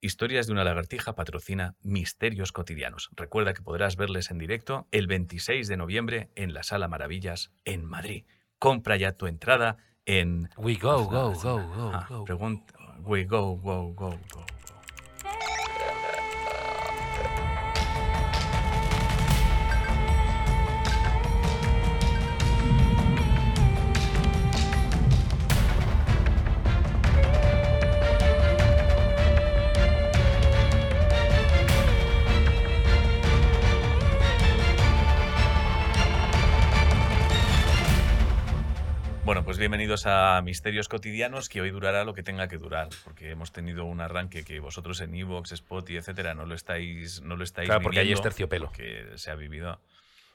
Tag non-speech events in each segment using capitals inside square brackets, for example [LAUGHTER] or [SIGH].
Historias de una lagartija patrocina Misterios Cotidianos. Recuerda que podrás verles en directo el 26 de noviembre en la Sala Maravillas en Madrid. Compra ya tu entrada en... We go, go, go, go, Ah, go. pregunta- We go, go, go, go. Bienvenidos a Misterios Cotidianos, que hoy durará lo que tenga que durar, porque hemos tenido un arranque que vosotros en Evox, Spot y etcétera no lo estáis, no lo estáis Claro, porque ahí es terciopelo. porque se ha vivido.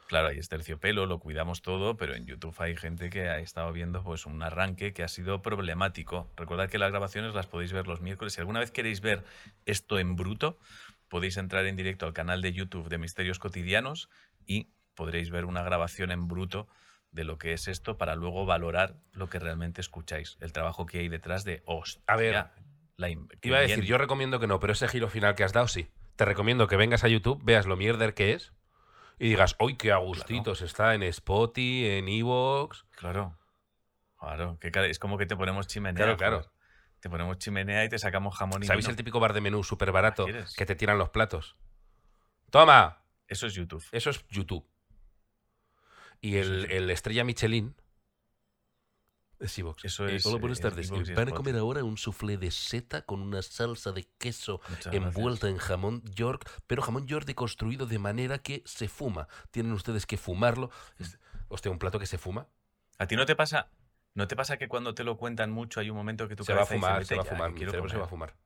Claro, ahí es terciopelo, lo cuidamos todo, pero en YouTube hay gente que ha estado viendo pues un arranque que ha sido problemático. Recordad que las grabaciones las podéis ver los miércoles. Si alguna vez queréis ver esto en bruto, podéis entrar en directo al canal de YouTube de Misterios Cotidianos y podréis ver una grabación en bruto de lo que es esto para luego valorar lo que realmente escucháis, el trabajo que hay detrás de hostia. A ver, la Iba a decir, yo recomiendo que no, pero ese giro final que has dado, sí. Te recomiendo que vengas a YouTube, veas lo mierder que es y digas, ¡ay, qué a gustitos! Está en Spotify, en Evox. Claro. Claro, que es como que te ponemos chimenea. Claro, claro. joder. Te ponemos chimenea y te sacamos jamón y ¿Sabéis vino. el típico bar de menú súper barato que te tiran los platos? ¡Toma! Eso es YouTube. Eso es YouTube. Y el, el estrella Michelin es Evox. Eso Eh, es, hola, buenas tardes. Eh, Van a comer ahora un soufflé de seta con una salsa de queso Muchas envuelta en jamón York, pero jamón York deconstruido de manera que se fuma. Tienen ustedes que fumarlo. Es- Hostia, un plato que se fuma. ¿A ti no te pasa? ¿No te pasa que cuando te lo cuentan mucho hay un momento que tu Se va a dice, fumar, "Vete se va a fumar. Mi cerebro se va a comer"? fumar.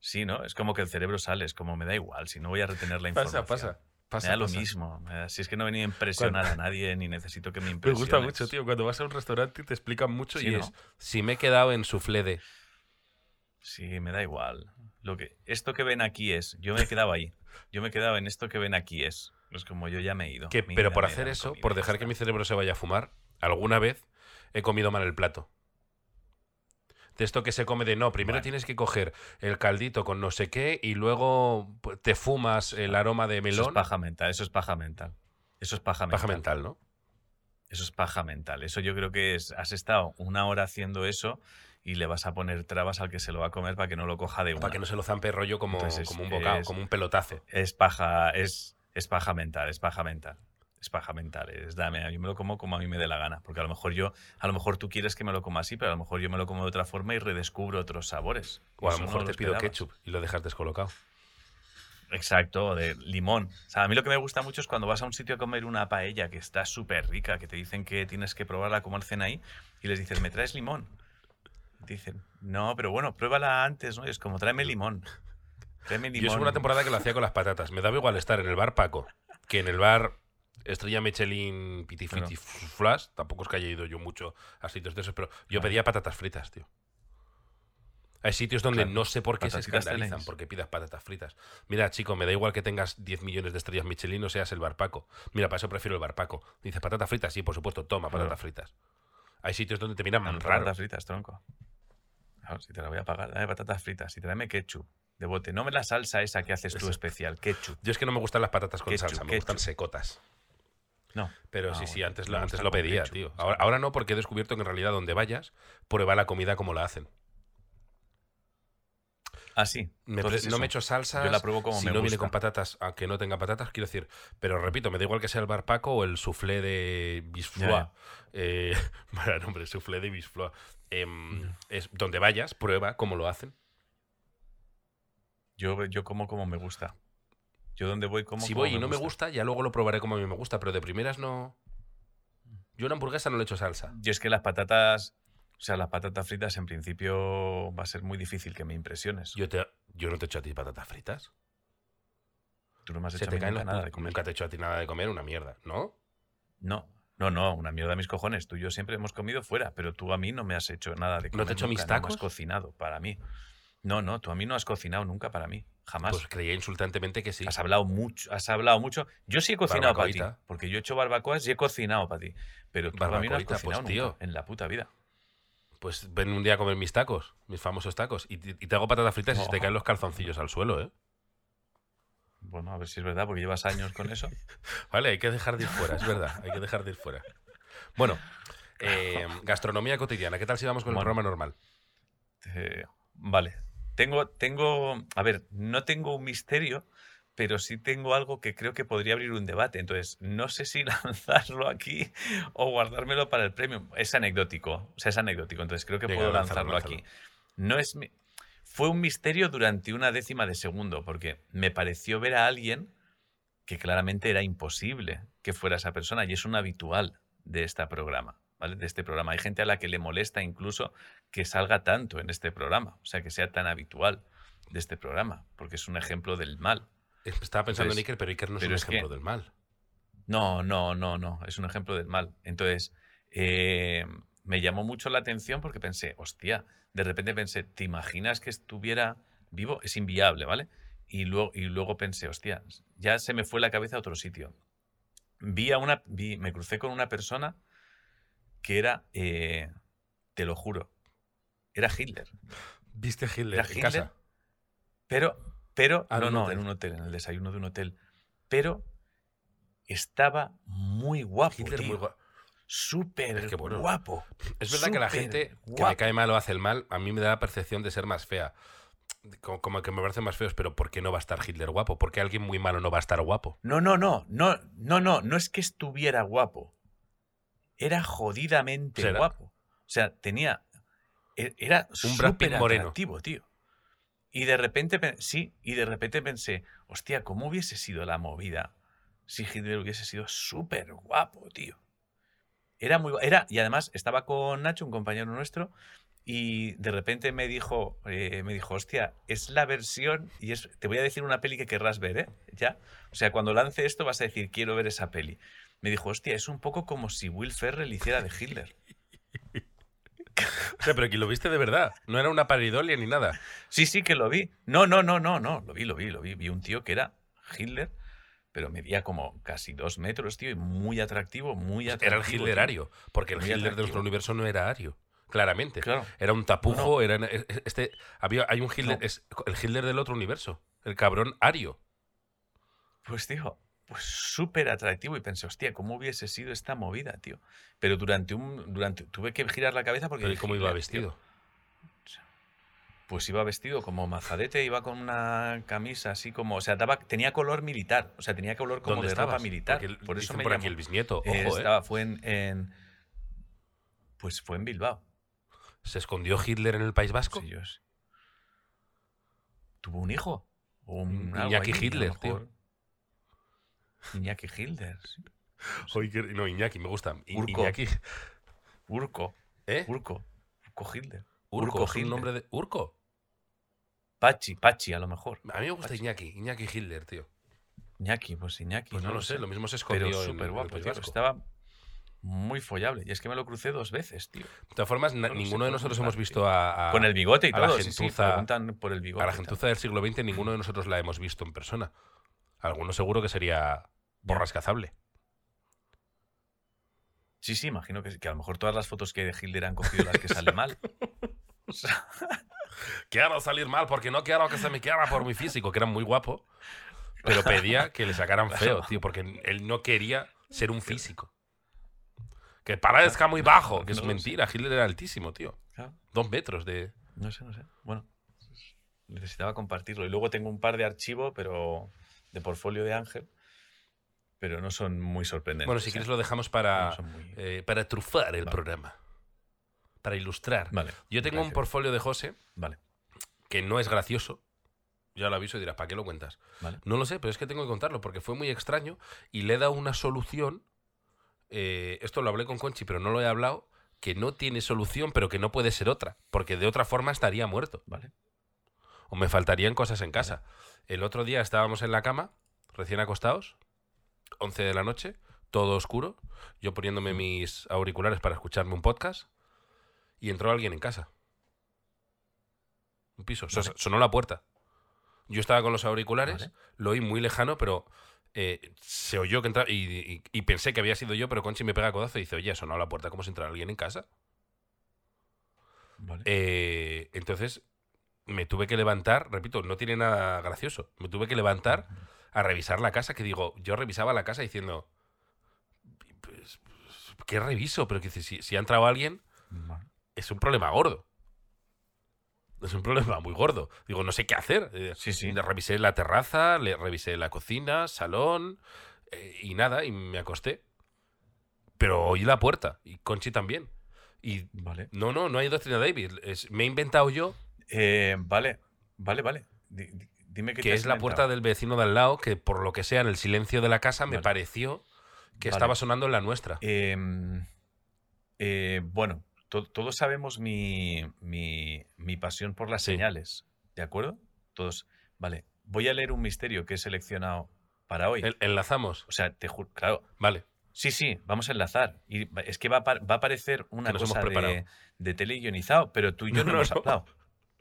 Sí, ¿no? Es como que el cerebro sale, es como me da igual, si no voy a retener la Pasa, información. pasa. Pasa, me da lo pasa. mismo. me si es que no he venido a impresionar a nadie ni necesito que me [LAUGHS] Me impresiones. gusta mucho, tío. Cuando vas a un restaurante te explican mucho Sí, y ¿no? es, si me he quedado en soufflé de... Sí, me da igual. Lo que, esto que ven aquí es. Yo me he quedado ahí. Yo me he quedado en esto que ven aquí es. Es como yo ya me he ido. Que- pero por me hacer eso, por dejar que mi cerebro se vaya a fumar, alguna vez he comido mal el plato. De esto que se come de no, primero Bueno. tienes que coger el caldito con no sé qué y luego pues, te fumas el aroma de Eso melón. es paja mental. Eso es paja mental. Eso es paja mental. Paja mental, ¿no? Eso es paja mental. Eso yo creo que es. Has estado una hora haciendo eso y le vas a poner trabas al que se lo va a comer para que no lo coja de una. Para que no se lo zampe rollo como, Entonces como un bocado, es- como un pelotazo. Es paja, es, es paja mental, es paja mental. Es paja mental, es dame, mí me lo como como a mí me dé la gana. Porque a lo mejor yo, a lo mejor tú quieres que me lo coma así, pero a lo mejor yo me lo como de otra forma y redescubro otros sabores. O a lo no mejor te pido esperabas. ketchup y lo dejas descolocado. Exacto, de limón. O sea, a mí lo que me gusta mucho es cuando vas a un sitio a comer una paella que está súper rica, que te dicen que tienes que probarla como hacen ahí, y les dices, ¿me traes limón? Dicen, no, pero bueno, pruébala antes, ¿no? Y es como, tráeme limón. Tráeme limón. Yo hubo una temporada que lo hacía con las patatas. Me daba igual estar en el bar Paco que en el bar Estrella Michelin Piti Claro. Flash. Tampoco es que haya ido yo mucho a sitios de esos, pero yo Claro. pedía patatas fritas, tío. Hay sitios donde Claro. no sé por qué se escandalizan porque pidas patatas fritas. Mira, chico, me da igual que tengas 10 millones de estrellas Michelin o seas el bar Paco. Mira, para eso prefiero el bar Paco. Dice, patatas fritas, sí, por supuesto, toma patatas fritas. Hay sitios donde te miran Dame raro. patatas fritas, tronco. Claro, si te la voy a pagar, dame patatas fritas y tráeme ketchup de bote. No me la salsa esa que haces tú Eso. especial, ketchup. Yo es que no me gustan las patatas con Ketchup, salsa, me gustan secotas. No. Pero Ah, sí, sí, antes, lo, antes lo pedía, ketchup, tío. Ahora, ahora no, porque he descubierto que en realidad donde vayas, prueba la comida como la hacen. Ah, sí. Me no eso. me echo salsas. Yo la pruebo como si me no viene con patatas, aunque no tenga patatas, quiero decir. Pero repito, me da igual que sea el bar Paco o el soufflé de Bisfloa. Ya, Eh, [LAUGHS] para nombre, soufflé de Bisfloa. Em, es donde vayas, prueba cómo lo hacen. Yo, yo como como me gusta. Yo donde voy como si como voy y no me gusta, ya luego lo probaré como a mí me gusta, pero de primeras no. Yo una hamburguesa no le echo salsa. Yo es que las patatas, o sea, las patatas fritas en principio va a ser muy difícil que me impresiones. Yo, te, yo no te echo a ti patatas fritas. Tú no me has Se hecho a mí nunca nada de comer. Nunca te he hecho a ti nada de comer, una mierda, ¿no? No, no, no, una mierda a mis cojones. Tú y yo siempre hemos comido fuera, pero tú a mí no me has hecho nada de ¿No te comer. he hecho mis nunca, no me tacos? has cocinado para mí. No, no, tú a mí no has cocinado nunca para mí. Jamás. Pues creía insultantemente que sí. Has hablado mucho, has hablado mucho. Yo sí he cocinado para ti, porque yo he hecho barbacoas y he cocinado para ti. Pero tú para mí no has pues, cocinado tío. nunca en la puta vida. Pues ven un día a comer mis tacos, mis famosos tacos, y, te- y te hago patatas fritas y se te caen los calzoncillos al suelo, ¿eh? Bueno, a ver si es verdad, porque llevas años con eso. [LAUGHS] Vale, hay que dejar de ir fuera, es verdad, hay que dejar de ir fuera. Bueno, [LAUGHS] eh, gastronomía cotidiana, ¿qué tal si vamos con el programa normal? Eh, vale. Tengo, tengo, a ver, no tengo un misterio, pero sí tengo algo que creo que podría abrir un debate. Entonces, no sé si [LAUGHS] lanzarlo aquí o guardármelo para el premio. Es anecdótico, o sea, es anecdótico. Entonces, creo que puedo lanzarlo aquí. No es mi- Fue un misterio durante una décima de segundo, porque me pareció ver a alguien que claramente era imposible que fuera esa persona y es un habitual de este programa, ¿vale? De este programa. Hay gente a la que le molesta incluso que salga tanto en este programa, o sea, que sea tan habitual de este programa, porque es un ejemplo del mal. Estaba pensando en Iker, pero Iker no es un es que- ejemplo del mal. No, no, no, no, es un ejemplo del mal. Entonces, eh, me llamó mucho la atención porque pensé, hostia, de repente pensé, ¿te imaginas que estuviera vivo? Es inviable, ¿vale? Y luego, y luego pensé, hostia, ya se me fue la cabeza a otro sitio. Vi a una, vi, me crucé con una persona que era, eh, te lo juro, era Hitler. ¿Viste Hitler ¿Era en Hitler? casa? Pero, pero, Ah, en no, un no, hotel. en un hotel, en el desayuno de un hotel. Pero estaba muy guapo, Hitler tío. muy guapo. Súper Es que, bueno, guapo. Es verdad que la gente que me cae mal o hace el mal, a mí me da la percepción de ser más fea. Como, como que me parecen más feos, pero ¿por qué no va a estar Hitler guapo? ¿Por qué alguien muy malo no va a estar guapo? No, no, no, no, no, no, no es que estuviera guapo. Era jodidamente Será. guapo. O sea, tenía. e- Era súper moreno. atractivo, tío. Y de repente, pe- sí, y de repente pensé, hostia, ¿cómo hubiese sido la movida si Hitler hubiese sido súper guapo, tío? Era muy era Y además estaba con Nacho, un compañero nuestro, y de repente me dijo, eh, me dijo, hostia, es la versión, y es, te voy a decir una peli que querrás ver, ¿eh? Ya. O sea, cuando lance esto vas a decir, quiero ver esa peli. Me dijo, hostia, es un poco como si Will Ferrell hiciera de Hitler. O sea, pero que lo viste de verdad. No era una paridolia ni nada. Sí, sí, que lo vi. No, no, no, no, no, lo vi, lo vi, lo vi. Vi un tío que era Hitler, pero medía como casi dos metros, tío, y muy atractivo, muy atractivo. Era el tío. Hitler ario. Porque el Muy Hitler de atractivo. nuestro universo no era ario. Claramente. Claro. Era un tapujo, No, era es- es- este había hay un Hitler, No. es el Hitler del otro universo, el cabrón ario. Pues, tío, pues súper atractivo. Y pensé, hostia, ¿cómo hubiese sido esta movida, tío? Pero durante un. durante Tuve que girar la cabeza porque. Pero ¿y cómo iba "Hitler, vestido? tío". Pues iba vestido como mazadete, iba con una camisa así como. O sea, daba, tenía color militar. O sea, tenía color como ¿Dónde de ropa estabas? militar. Porque por eso me por aquí el bisnieto, ojo, Eh, eh. estaba, fue en, en- Pues fue en Bilbao. ¿Se escondió Hitler en el País Vasco? Sí, yo. ¿Tuvo un hijo? O un, Iñaki Hitler, tío. Iñaki que- no, Iñaki, me gusta. I- Urco. Iñaki. Urco. ¿Eh? Urco. Urco Hitler. Urco, Urco es un nombre de. ¿Urco? Pachi, Pachi, a lo mejor. A mí me gusta Pachi. Iñaki, Iñaki Hitler, tío. Iñaki, pues Iñaki. Pues no, lo sé, lo mismo se escondió Pero súper guapo, tío. Estaba muy follable. Y es que me lo crucé dos veces, tío. De todas formas, No ninguno de nosotros hemos visto a, a- Con el bigote y a la todo. sí, sí, gentuza- preguntan por el bigote. a la gentuza del siglo XX, ninguno de nosotros la hemos visto en persona. Alguno seguro que sería borrascazable. Sí, sí, imagino que, a lo mejor todas las fotos que de Hitler han cogido las que salen mal. [LAUGHS] O sea, Quiero salir mal porque no quiero que se me quiera por mi físico, que era muy guapo. Pero pedía que le sacaran feo, tío, porque él no quería ser un físico. Que parezca muy bajo, que es No mentira. Hitler era altísimo, tío. Dos metros de. no sé, no sé. Bueno, necesitaba compartirlo. Y luego tengo un par de archivos, pero de portfolio de Ángel, pero no son muy sorprendentes. Bueno, si ¿eh? quieres lo dejamos para, No son muy- eh, para trufar el Vale. programa. Para ilustrar. Vale. Yo tengo un portfolio de José Vale, que no es gracioso. Ya lo aviso y dirás, ¿para qué lo cuentas? vale. No lo sé, pero es que tengo que contarlo porque fue muy extraño y le he dado una solución. eh, esto lo hablé con Conchi, pero no lo he hablado. Que no tiene solución, pero que no puede ser otra. Porque de otra forma estaría muerto. Vale. O me faltarían cosas en casa. El otro día estábamos en la cama, recién acostados, 11 de la noche, todo oscuro, yo poniéndome mis auriculares para escucharme un podcast, y entró alguien en casa. Un piso. Vale. Sonó la puerta. Yo estaba con los auriculares, Vale. lo oí muy lejano, pero eh, se oyó que entraba. Y, y- y pensé que había sido yo, pero Conchi me pega codazo y dice: Oye, ha sonado la puerta, ¿cómo se entra alguien en casa? Vale. Eh, entonces me tuve que levantar, repito, no tiene nada gracioso, me tuve que levantar a revisar la casa, que digo, yo revisaba la casa diciendo, pues, ¿qué reviso? Pero que si, si ha entrado alguien, es un problema gordo. Es un problema muy gordo. Digo, no sé qué hacer. Eh, Sí, sí. le Revisé la terraza, le revisé la cocina, salón eh, y nada, y me acosté. Pero oí la puerta y Conchi también. Y Vale. no, no, no hay doctrina David. Es- me he inventado yo Eh, vale, vale, vale. Di- di- dime qué que te es has la puerta del vecino de al lado que por lo que sea en el silencio de la casa me pareció que Vale. estaba sonando en la nuestra. Em, eh, bueno, to- todos sabemos mi, mi- mi pasión por las Sí. señales, ¿de acuerdo? Todos. Vale, voy a leer un misterio que he seleccionado para hoy. El- enlazamos. O sea, te juro, claro. Vale. Sí, sí, vamos a enlazar. Y es que va a, va a parecer una cosa de, de tele guionizado, pero tú y yo no, No, [LAUGHS] no, hemos hablado.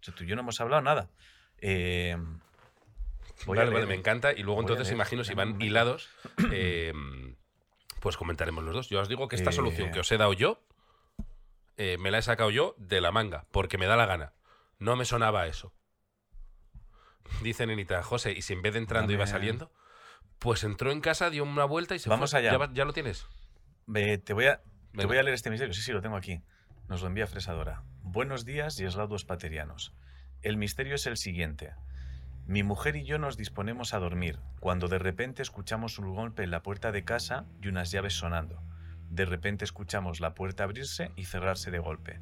O sea, tú y yo no hemos hablado nada. Eh, voy a vale, vale, me encanta. Y luego Voy entonces leer. imagino si van hilados, eh, pues comentaremos los dos. Yo os digo que esta Eh. solución que os he dado yo, eh, me la he sacado yo de la manga, porque me da la gana. No me sonaba eso. Dice Nenita, José, y si en vez de entrando iba saliendo, pues entró en casa, dio una vuelta y se Vamos fue. allá. ¿Ya, lo tienes? Te, voy a, te voy a leer este misterio. Sí, sí, lo tengo aquí. Nos lo envía Fresadora. Buenos días y eslaudos paterianos. El misterio es el siguiente. Mi mujer y yo nos disponemos a dormir, cuando de repente escuchamos un golpe en la puerta de casa y unas llaves sonando. De repente escuchamos la puerta abrirse y cerrarse de golpe.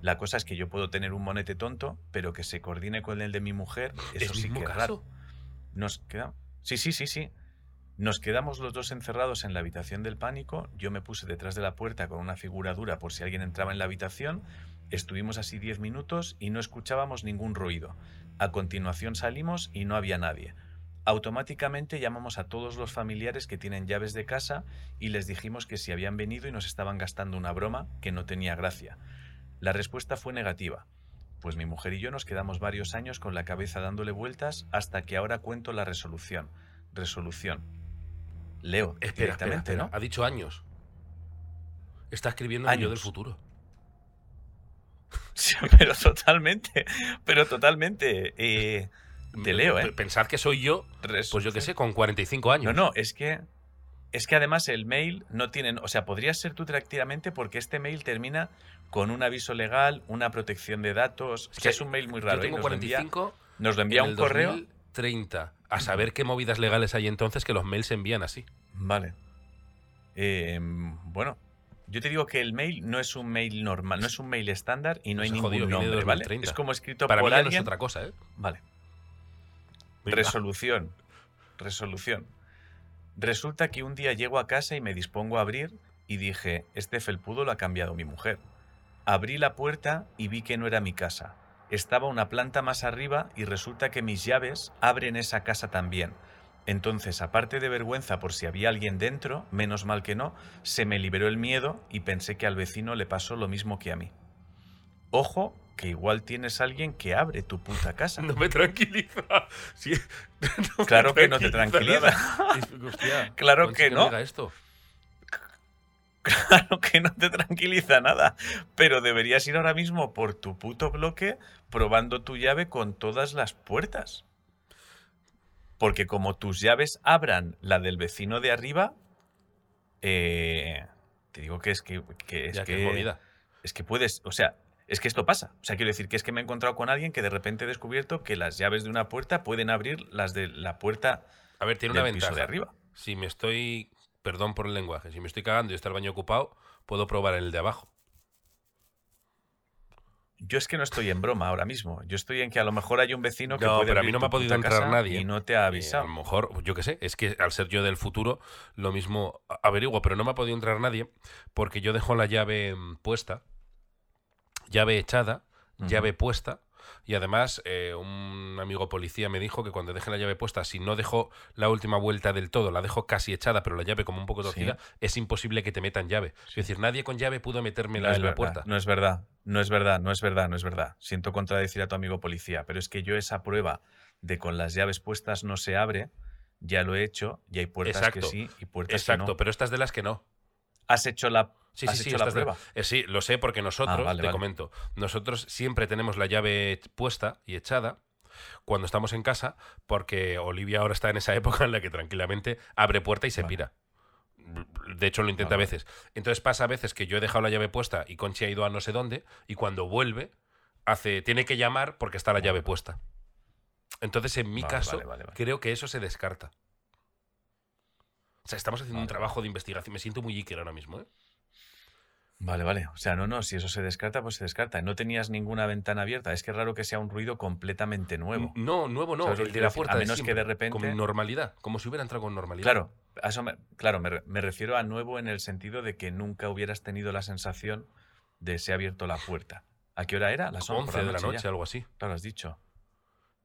La cosa es que yo puedo tener un monete tonto, pero que se coordine con el de mi mujer, eso ¿Es sí que es raro. Nos quedamos. Sí, sí, sí, sí. Nos quedamos los dos encerrados en la habitación del pánico. Yo me puse detrás de la puerta con una figura dura por si alguien entraba en la habitación. Estuvimos así diez minutos y no escuchábamos ningún ruido. A continuación salimos y no había nadie. Automáticamente llamamos a todos los familiares que tienen llaves de casa y les dijimos que si habían venido y nos estaban gastando una broma que no tenía gracia. La respuesta fue negativa. Pues mi mujer y yo nos quedamos varios años con la cabeza dándole vueltas hasta que ahora cuento la resolución. Resolución. Leo, Espera, espera, directamente, espera. ¿no? Ha dicho años. Está escribiendo el yo del Años. futuro. [LAUGHS] Sí, pero totalmente, pero totalmente. eh, Te leo, ¿eh? P- Pensad que soy yo, pues yo qué sé, con 45 años. No, no, es que es que además el mail no tienen, o sea, podrías ser tú tranquilamente porque este mail termina con un aviso legal, una protección de datos, Es que es un mail muy raro. Yo ¿eh? tengo Nos lo envía, 45. nos lo envía en un el correo. 2030. A saber qué movidas legales hay entonces que los mails se envían así. Vale. Eh, bueno, yo te digo que el mail no es un mail normal, no es un mail estándar y no hay ningún jodido, nombre, ¿vale? 2030. Es como escrito Para mí por ya no es alguien. otra cosa, ¿eh? Vale. Resolución. Resolución. Resulta que un día llego a casa y me dispongo a abrir y dije, este felpudo lo ha cambiado mi mujer. Abrí la puerta y vi que no era mi casa. Estaba una planta más arriba y resulta que mis llaves abren esa casa también. Entonces, aparte de vergüenza por si había alguien dentro, menos mal que no, se me liberó el miedo y pensé que al vecino le pasó lo mismo que a mí. Ojo, que igual tienes alguien que abre tu puta casa. No me tranquiliza. Sí, [LAUGHS] no me Claro que no te tranquiliza hostia, [LAUGHS] Claro que no. esto. Claro que no te tranquiliza nada, pero deberías ir ahora mismo por tu puto bloque probando tu llave con todas las puertas. Porque como tus llaves abran la del vecino de arriba, eh, te digo que es que, que es ya que que es que puedes, o sea, es que esto pasa. O sea, quiero decir que es que me he encontrado con alguien que de repente he descubierto que las llaves de una puerta pueden abrir las de la puerta A ver, tiene del una ventaja. de arriba. Si me estoy. Perdón por el lenguaje. Si me estoy cagando y está el baño ocupado, puedo probar el de abajo. Yo es que no estoy en broma ahora mismo. Yo estoy en que a lo mejor hay un vecino que No, puede pero a mí no me ha podido entrar nadie. y no te ha Eh, avisado. a lo mejor, yo qué sé, es que al ser yo del futuro, lo mismo averiguo, pero no me ha podido entrar nadie porque yo dejo la llave puesta, llave echada, llave puesta. Y además, eh, un amigo policía me dijo que cuando deje la llave puesta, si no dejo la última vuelta del todo, la dejo casi echada, pero la llave como un poco Sí. torcida, es imposible que te metan llave. Es decir, nadie con llave pudo la no, es misma verdad, puerta. no es verdad, no es verdad, no es verdad, no es verdad. Siento contradecir a tu amigo policía, pero es que yo esa prueba de con las llaves puestas no se abre, ya lo he hecho y hay puertas Exacto, que sí y puertas Exacto, que no. pero estas de las que no. Has hecho la, Sí, has sí, sí, hecho la de- prueba. eh, sí, lo sé porque nosotros, Ah, vale, te vale. comento, nosotros siempre tenemos la llave puesta y echada cuando estamos en casa, porque Olivia ahora está en esa [LAUGHS] época en la que tranquilamente abre puerta y se Vale. pira. De hecho, lo intenta a veces. Entonces pasa a veces que yo he dejado la llave puesta y Conchi ha ido a no sé dónde, y cuando vuelve, hace, tiene que llamar porque está la llave puesta. Entonces, en mi caso, creo que eso se descarta. O sea, estamos haciendo un trabajo de investigación. Me siento muy Iker ahora mismo, ¿eh? Vale, vale. O sea, no, no, si eso se descarta, pues se descarta. No tenías ninguna ventana abierta. Es que es raro que sea un ruido completamente nuevo. No, nuevo no, ¿Sabes lo el que de la puerta A menos que de repente- Con normalidad, como si hubiera entrado con normalidad. Claro, a eso me, claro, me, re- me refiero a nuevo en el sentido de que nunca hubieras tenido la sensación de se ha abierto la puerta. ¿A qué hora era? Las 11 de la noche, ya. algo así. Claro, has dicho.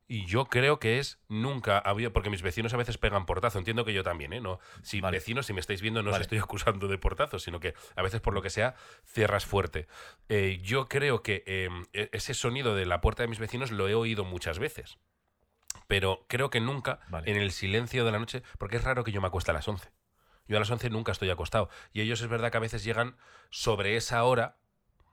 Y yo creo que es nunca ha habido, porque mis vecinos a veces pegan portazo, entiendo que yo también, ¿eh? No, si Vale. vecinos, si me estáis viendo, no os estoy [LAUGHS] acusando de portazo, sino que a veces por lo que sea cierras fuerte. Eh, yo creo que eh, e- ese sonido de la puerta de mis vecinos lo he oído muchas veces. Pero creo que nunca Vale. en el silencio de la noche, porque es raro que yo me acueste a las 11. Yo a las 11 nunca estoy acostado. Y ellos es verdad que a veces llegan sobre esa hora,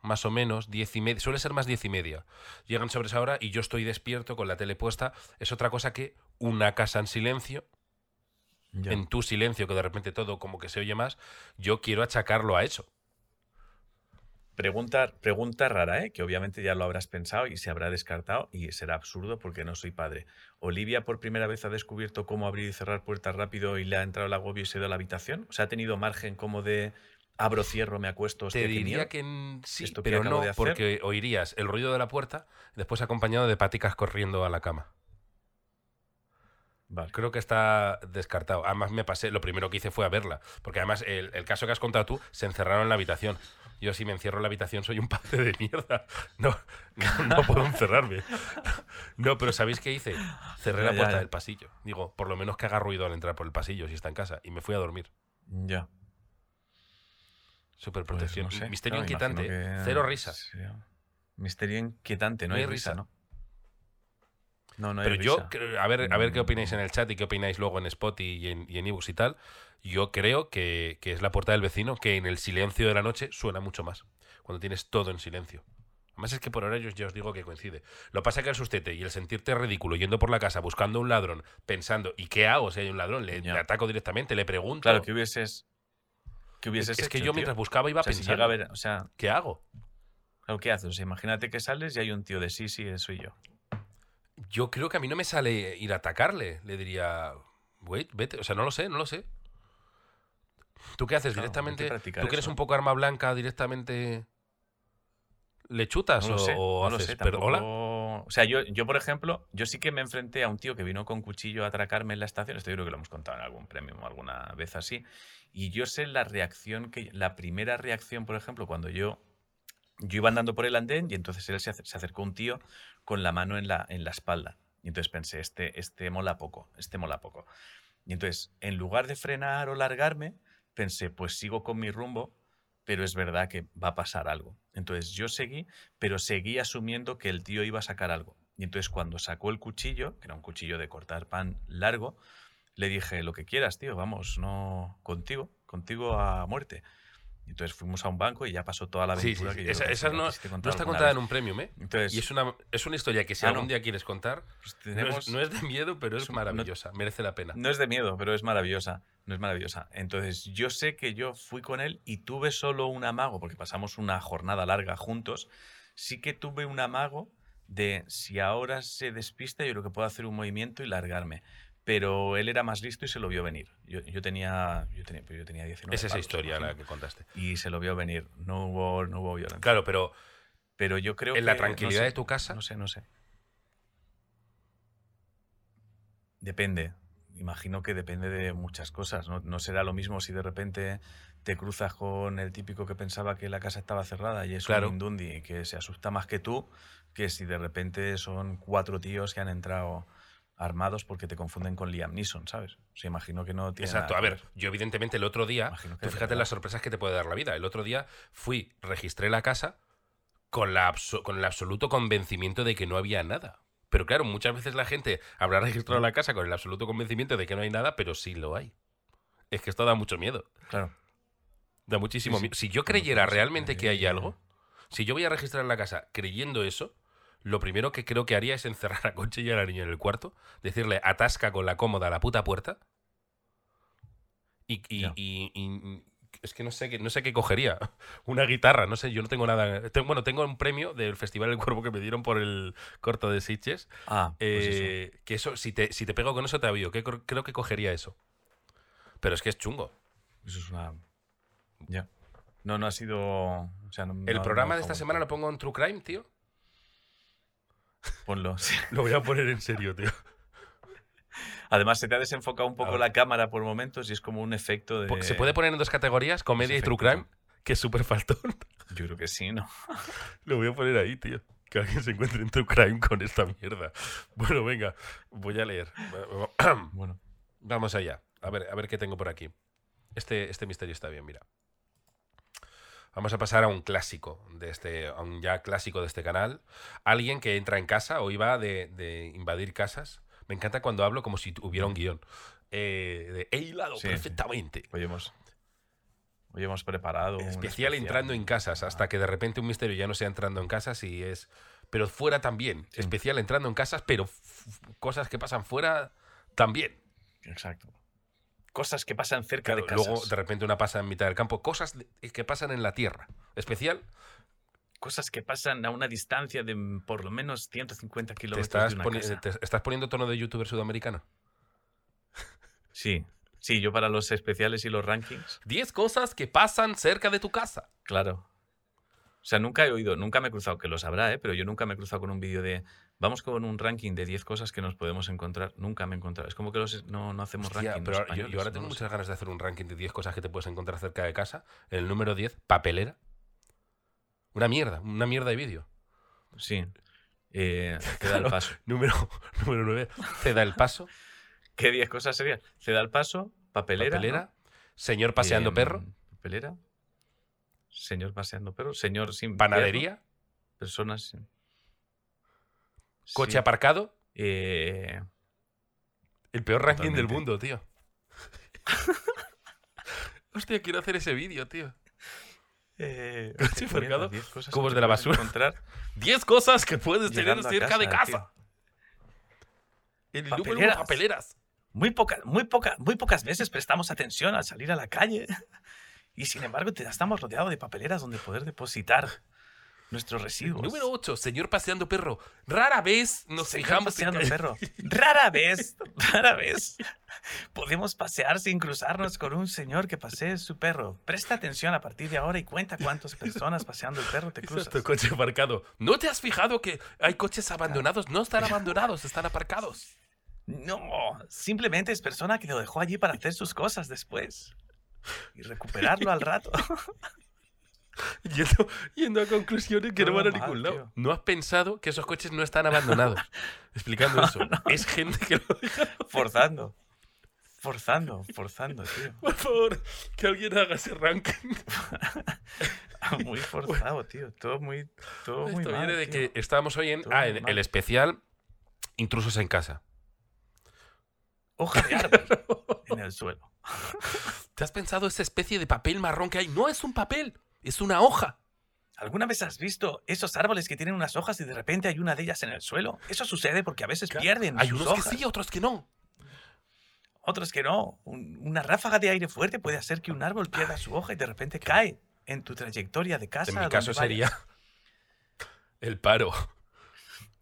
más o menos, diez y media. Suele ser más diez y media. Llegan sobre esa hora y yo estoy despierto con la tele puesta. Es otra cosa que una casa en silencio, Ya. en tu silencio, que de repente todo como que se oye más. Yo quiero achacarlo a eso. Pregunta, pregunta rara, ¿eh? que obviamente ya lo habrás pensado y se habrá descartado y será absurdo porque no soy padre. ¿Olivia por primera vez ha descubierto cómo abrir y cerrar puertas rápido y le ha entrado el agobio y se ha ido a la habitación? ¿O sea, ha tenido margen como de abro, cierro, me acuesto? Te diría que en- sí, ¿Esto que pero no, porque oirías el ruido de la puerta, después acompañado de paticas corriendo a la cama. Vale. Creo que está descartado. Además, me pasé, lo primero que hice fue a verla. Porque además, el, el caso que has contado tú, se encerraron en la habitación. Yo, si me encierro en la habitación, soy un padre de mierda. No, [LAUGHS] no, no puedo encerrarme. [LAUGHS] No, pero ¿sabéis qué hice? Cerré Ya, la ya, puerta ya. del pasillo. Digo, por lo menos que haga ruido al entrar por el pasillo si está en casa. Y me fui a dormir. Ya. Súper Pues protección. no sé. Misterio Claro, inquietante. ¿eh? que Cero risa. sería- Misterio inquietante, no, hay risa, ¿no? No, no hay Pero yo, risa. creo- a ver, a ver qué Mm. opináis en el chat y qué opináis luego en Spot y en, y en ebooks y tal. Yo creo que, que es la puerta del vecino que en el silencio de la noche suena mucho más. Cuando tienes todo en silencio. Además es que por horarios ya os digo que coincide. Lo pasa que el sustete y el sentirte ridículo yendo por la casa buscando un ladrón, pensando, ¿y qué hago si hay un ladrón? Le, le ataco directamente, le pregunto. Claro, que hubieses. Que hubieses es que yo tío? mientras buscaba iba O sea, si llega a ver, o sea, ¿qué hago? claro, ¿qué haces? O sea, imagínate que sales y hay un tío de sí, sí, soy yo. Yo creo que a mí no me sale ir a atacarle. Le diría, wait, vete. O sea, no lo sé, no lo sé. ¿Tú qué haces Claro, directamente? ¿Tú que eres un poco arma blanca directamente? ¿Le chutas No o, sé, o no haces? sé, pero, hola? O sea, yo, yo, por ejemplo, yo sí que me enfrenté a un tío que vino con cuchillo a atracarme en la estación. Esto yo creo que lo hemos contado en algún premio o alguna vez así. Y yo sé la reacción que. La primera reacción, por ejemplo, cuando yo. Yo iba andando por el andén y entonces él se, se acercó un tío con la mano en la, en la espalda. Y entonces pensé, este, este mola poco, este mola poco. Y entonces, en lugar de frenar o largarme, pensé, pues sigo con mi rumbo, pero es verdad que va a pasar algo. Entonces yo seguí, pero seguí asumiendo que el tío iba a sacar algo. Y entonces cuando sacó el cuchillo, que era un cuchillo de cortar pan largo, le dije, lo que quieras, tío, vamos, no contigo, contigo a muerte. Entonces fuimos a un banco y ya pasó toda la Sí, sí, aventura sí. que yo Esa, esa sí, no, sí no está contada en vez. un premium, ¿eh? Entonces, Y es una, es una historia que si Ah, algún no. día quieres contar, pues no, tenemos- es, no es de miedo, pero es es no- maravillosa. Merece la pena. No es de miedo, pero es maravillosa. No es maravillosa. Entonces, yo sé que yo fui con él y tuve solo un amago, porque pasamos una jornada larga juntos. Sí que tuve un amago de si ahora se despista, yo creo que puedo hacer un movimiento y largarme. Pero él era más listo y se lo vio venir. Yo, yo tenía, yo tenía, pero yo tenía 19 es esa palos, historia la que contaste. Y se lo vio venir. No hubo, no hubo violencia. Claro, pero Pero yo creo en la tranquilidad no sé, de tu casa, No sé, no sé. Depende. Imagino que depende de muchas cosas. No, no será lo mismo si de repente te cruzas con el típico que pensaba que la casa estaba cerrada y es Claro. un indundi que se asusta más que tú, que si de repente son cuatro tíos que han entrado armados porque te confunden con Liam Neeson, ¿sabes? O sea, imagino que no tiene Exacto, a nada que ver, yo evidentemente el otro día, tú fíjate verdad. las sorpresas que te puede dar la vida. El otro día fui, registré la casa con, la con el absoluto convencimiento de que no había nada. Pero claro, muchas veces la gente habrá registrado la casa con el absoluto convencimiento de que no hay nada, pero sí lo hay. Es que esto da mucho miedo. Claro. Da muchísimo Sí, sí. miedo. Si yo creyera realmente que hay eh, algo, si yo voy a registrar en la casa creyendo eso, lo primero que creo que haría es encerrar a Concha y a la niña en el cuarto, decirle atasca con la cómoda a la puta puerta. Y, y- Ya. y- y- es que no sé, qué, no sé qué cogería. [LAUGHS] Una guitarra, no sé, yo no tengo nada. tengo- bueno, tengo un premio del Festival del Cuervo que me dieron por el corto de Sitges. Ah, pues eso. Eh, que eso, si te, si te pego con eso, te aviso. Que cr- creo que cogería eso. Pero es que es chungo. Eso es una. Ya. No, no ha sido. O sea, no- El no- programa no de esta semana lo pongo en True Crime, tío. Ponlo. sí. [LAUGHS] Lo voy a poner en serio, tío. Además, se te ha desenfocado un poco la cámara por momentos y es como un efecto de. Po- Se puede poner en dos categorías, comedia y True Crime, que es súper faltón. Yo creo que sí, ¿no? [LAUGHS] Lo voy a poner ahí, tío. Que alguien se encuentre en True Crime con esta mierda. Bueno, venga, voy a leer. Bueno. [CLEARS THROAT] Vamos allá. A ver, a ver qué tengo por aquí. Este, este misterio está bien, mira. Vamos a pasar a un clásico de este, a un ya clásico de este canal. Alguien que entra en casa o iba de, de invadir casas. Me encanta cuando hablo como si hubiera un guion. Eh, de, he hilado Sí, sí. perfectamente. Hoy hemos. Hoy hemos preparado. un Especial entrando en casas, hasta que de repente un misterio ya no sea entrando en casas y es. Pero fuera también. Sí. Especial entrando en casas, pero cosas que pasan fuera también. Exacto. Cosas que pasan cerca Claro, de casas. luego de repente una pasa en mitad del campo. Cosas de- que pasan en la tierra. Especial, Cosas que pasan a una distancia de mm, por lo menos 150 te kilómetros estás, de una poni- casa. te estás poniendo tono de youtuber sudamericano. Sí. Sí, yo para los especiales y los rankings, 10 cosas que pasan cerca de tu casa. claro. O sea, nunca he oído, nunca me he cruzado, que lo sabrá, ¿eh? pero yo nunca me he cruzado con un vídeo de vamos con un ranking de 10 cosas que nos podemos encontrar. Nunca me he encontrado. Es como que los, no, no hacemos Hostia, ranking. pero yo, yo ahora tengo no lo sé. muchas ganas de hacer un ranking de 10 cosas que te puedes encontrar cerca de casa. El número 10, papelera. Una mierda, una mierda de vídeo. Sí. Eh, [LAUGHS] te da [LAUGHS] el paso. Número, número 9, te da el paso. ¿Qué 10 cosas serían? Te da el paso, papelera. Papelera. ¿no? Señor paseando Em, perro. Papelera. Señor paseando perro. Señor sin. Panadería. Personas sin. Coche Sí. aparcado. Eh, El peor ranking del mundo, tío. [LAUGHS] Hostia, quiero hacer ese vídeo, tío. eh, Coche aparcado, mierda, 10 cosas cubos que de la puedes basura. encontrar [LAUGHS] 10 cosas que puedes tener cerca de casa. El número Papeleras. papeleras. Muy, poca, muy, poca, muy pocas veces prestamos atención al salir a la calle [LAUGHS] y sin embargo te, estamos rodeados de papeleras donde poder depositar nuestros residuos. Número 8, señor paseando perro. Rara vez nos Señor fijamos en paseando que- perro. [LAUGHS] Rara vez, rara vez podemos pasear sin cruzarnos con un señor que pasee su perro. Presta atención a partir de ahora y cuenta cuántas personas paseando el perro te cruzas. Exacto, coche aparcado. ¿No te has fijado que hay coches abandonados? No están abandonados, están aparcados. No, simplemente es persona que lo dejó allí para hacer sus cosas después y recuperarlo al rato. [LAUGHS] [LAUGHS] Yendo, yendo a conclusiones que no, van a ningún lado. tío. No has pensado que esos coches no están abandonados. [LAUGHS] Explicando eso. Es gente que lo deja. [LAUGHS] Forzando. Forzando, forzando, tío. Por favor, que alguien haga ese ranking. Muy forzado, tío. Todo muy, todo muy Esto mal, viene de tío. que estábamos hoy en, ah, muy en el especial Intrusos en casa. Hoja de árbol en el suelo. ¿Te has pensado esa especie de papel marrón que hay? No es un papel, es una hoja. ¿Alguna vez has visto esos árboles que tienen unas hojas y de repente hay una de ellas en el suelo? Eso sucede porque a veces pierden Hay sus unos hojas. que sí, otros que no. Otros que no. Un- una ráfaga de aire fuerte puede hacer que un árbol pierda su hoja y de repente cae en tu trayectoria de casa. En mi caso sería el paro.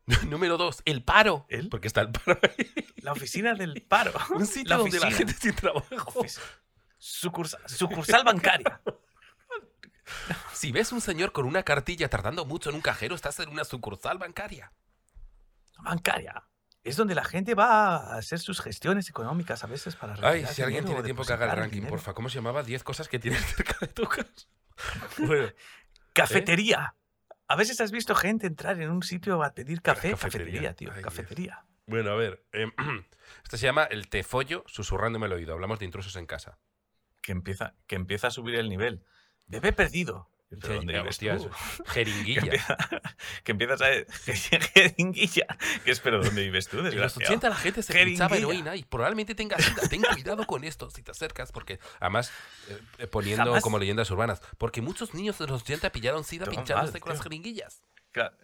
[LAUGHS] Número dos, el paro. ¿El? Porque está el paro ahí. La oficina del paro. [LAUGHS] Un sitio La donde la gente sin trabajo. Sucursal bancaria. [LAUGHS] Si ves un señor con una cartilla tardando mucho en un cajero, estás en una sucursal bancaria. Bancaria. Es donde la gente va a hacer sus gestiones económicas a veces para Ay, si alguien tiene tiempo que haga el ranking, dinero. porfa. ¿Cómo se llamaba? 10 cosas que tienes [LAUGHS] cerca de tu casa. [LAUGHS] Bueno, Cafetería. A veces has visto gente entrar en un sitio a pedir café. Cafetería. Cafetería, tío. Ay, Dios. cafetería. bueno, a ver. [CLEARS THROAT] este se llama El tefollo susurrándome el oído. Hablamos de intrusos en casa. Que empieza, que empieza a subir el nivel. Bebé perdido. ¿Pero dónde Ya, hostias? [LAUGHS] Que, jeringuilla. empieza- que empiezas a... [LAUGHS] Jeringuilla. Que es, pero ¿dónde vives tú, En los desgraciado? 80 la gente se pinchaba heroína y probablemente tenga sida. Ten cuidado con esto si te acercas, porque además eh, eh, poniendo Jamás- como leyendas urbanas, porque muchos niños de los 80 pillaron sida Todo pinchándose mal, con las jeringuillas. Claro,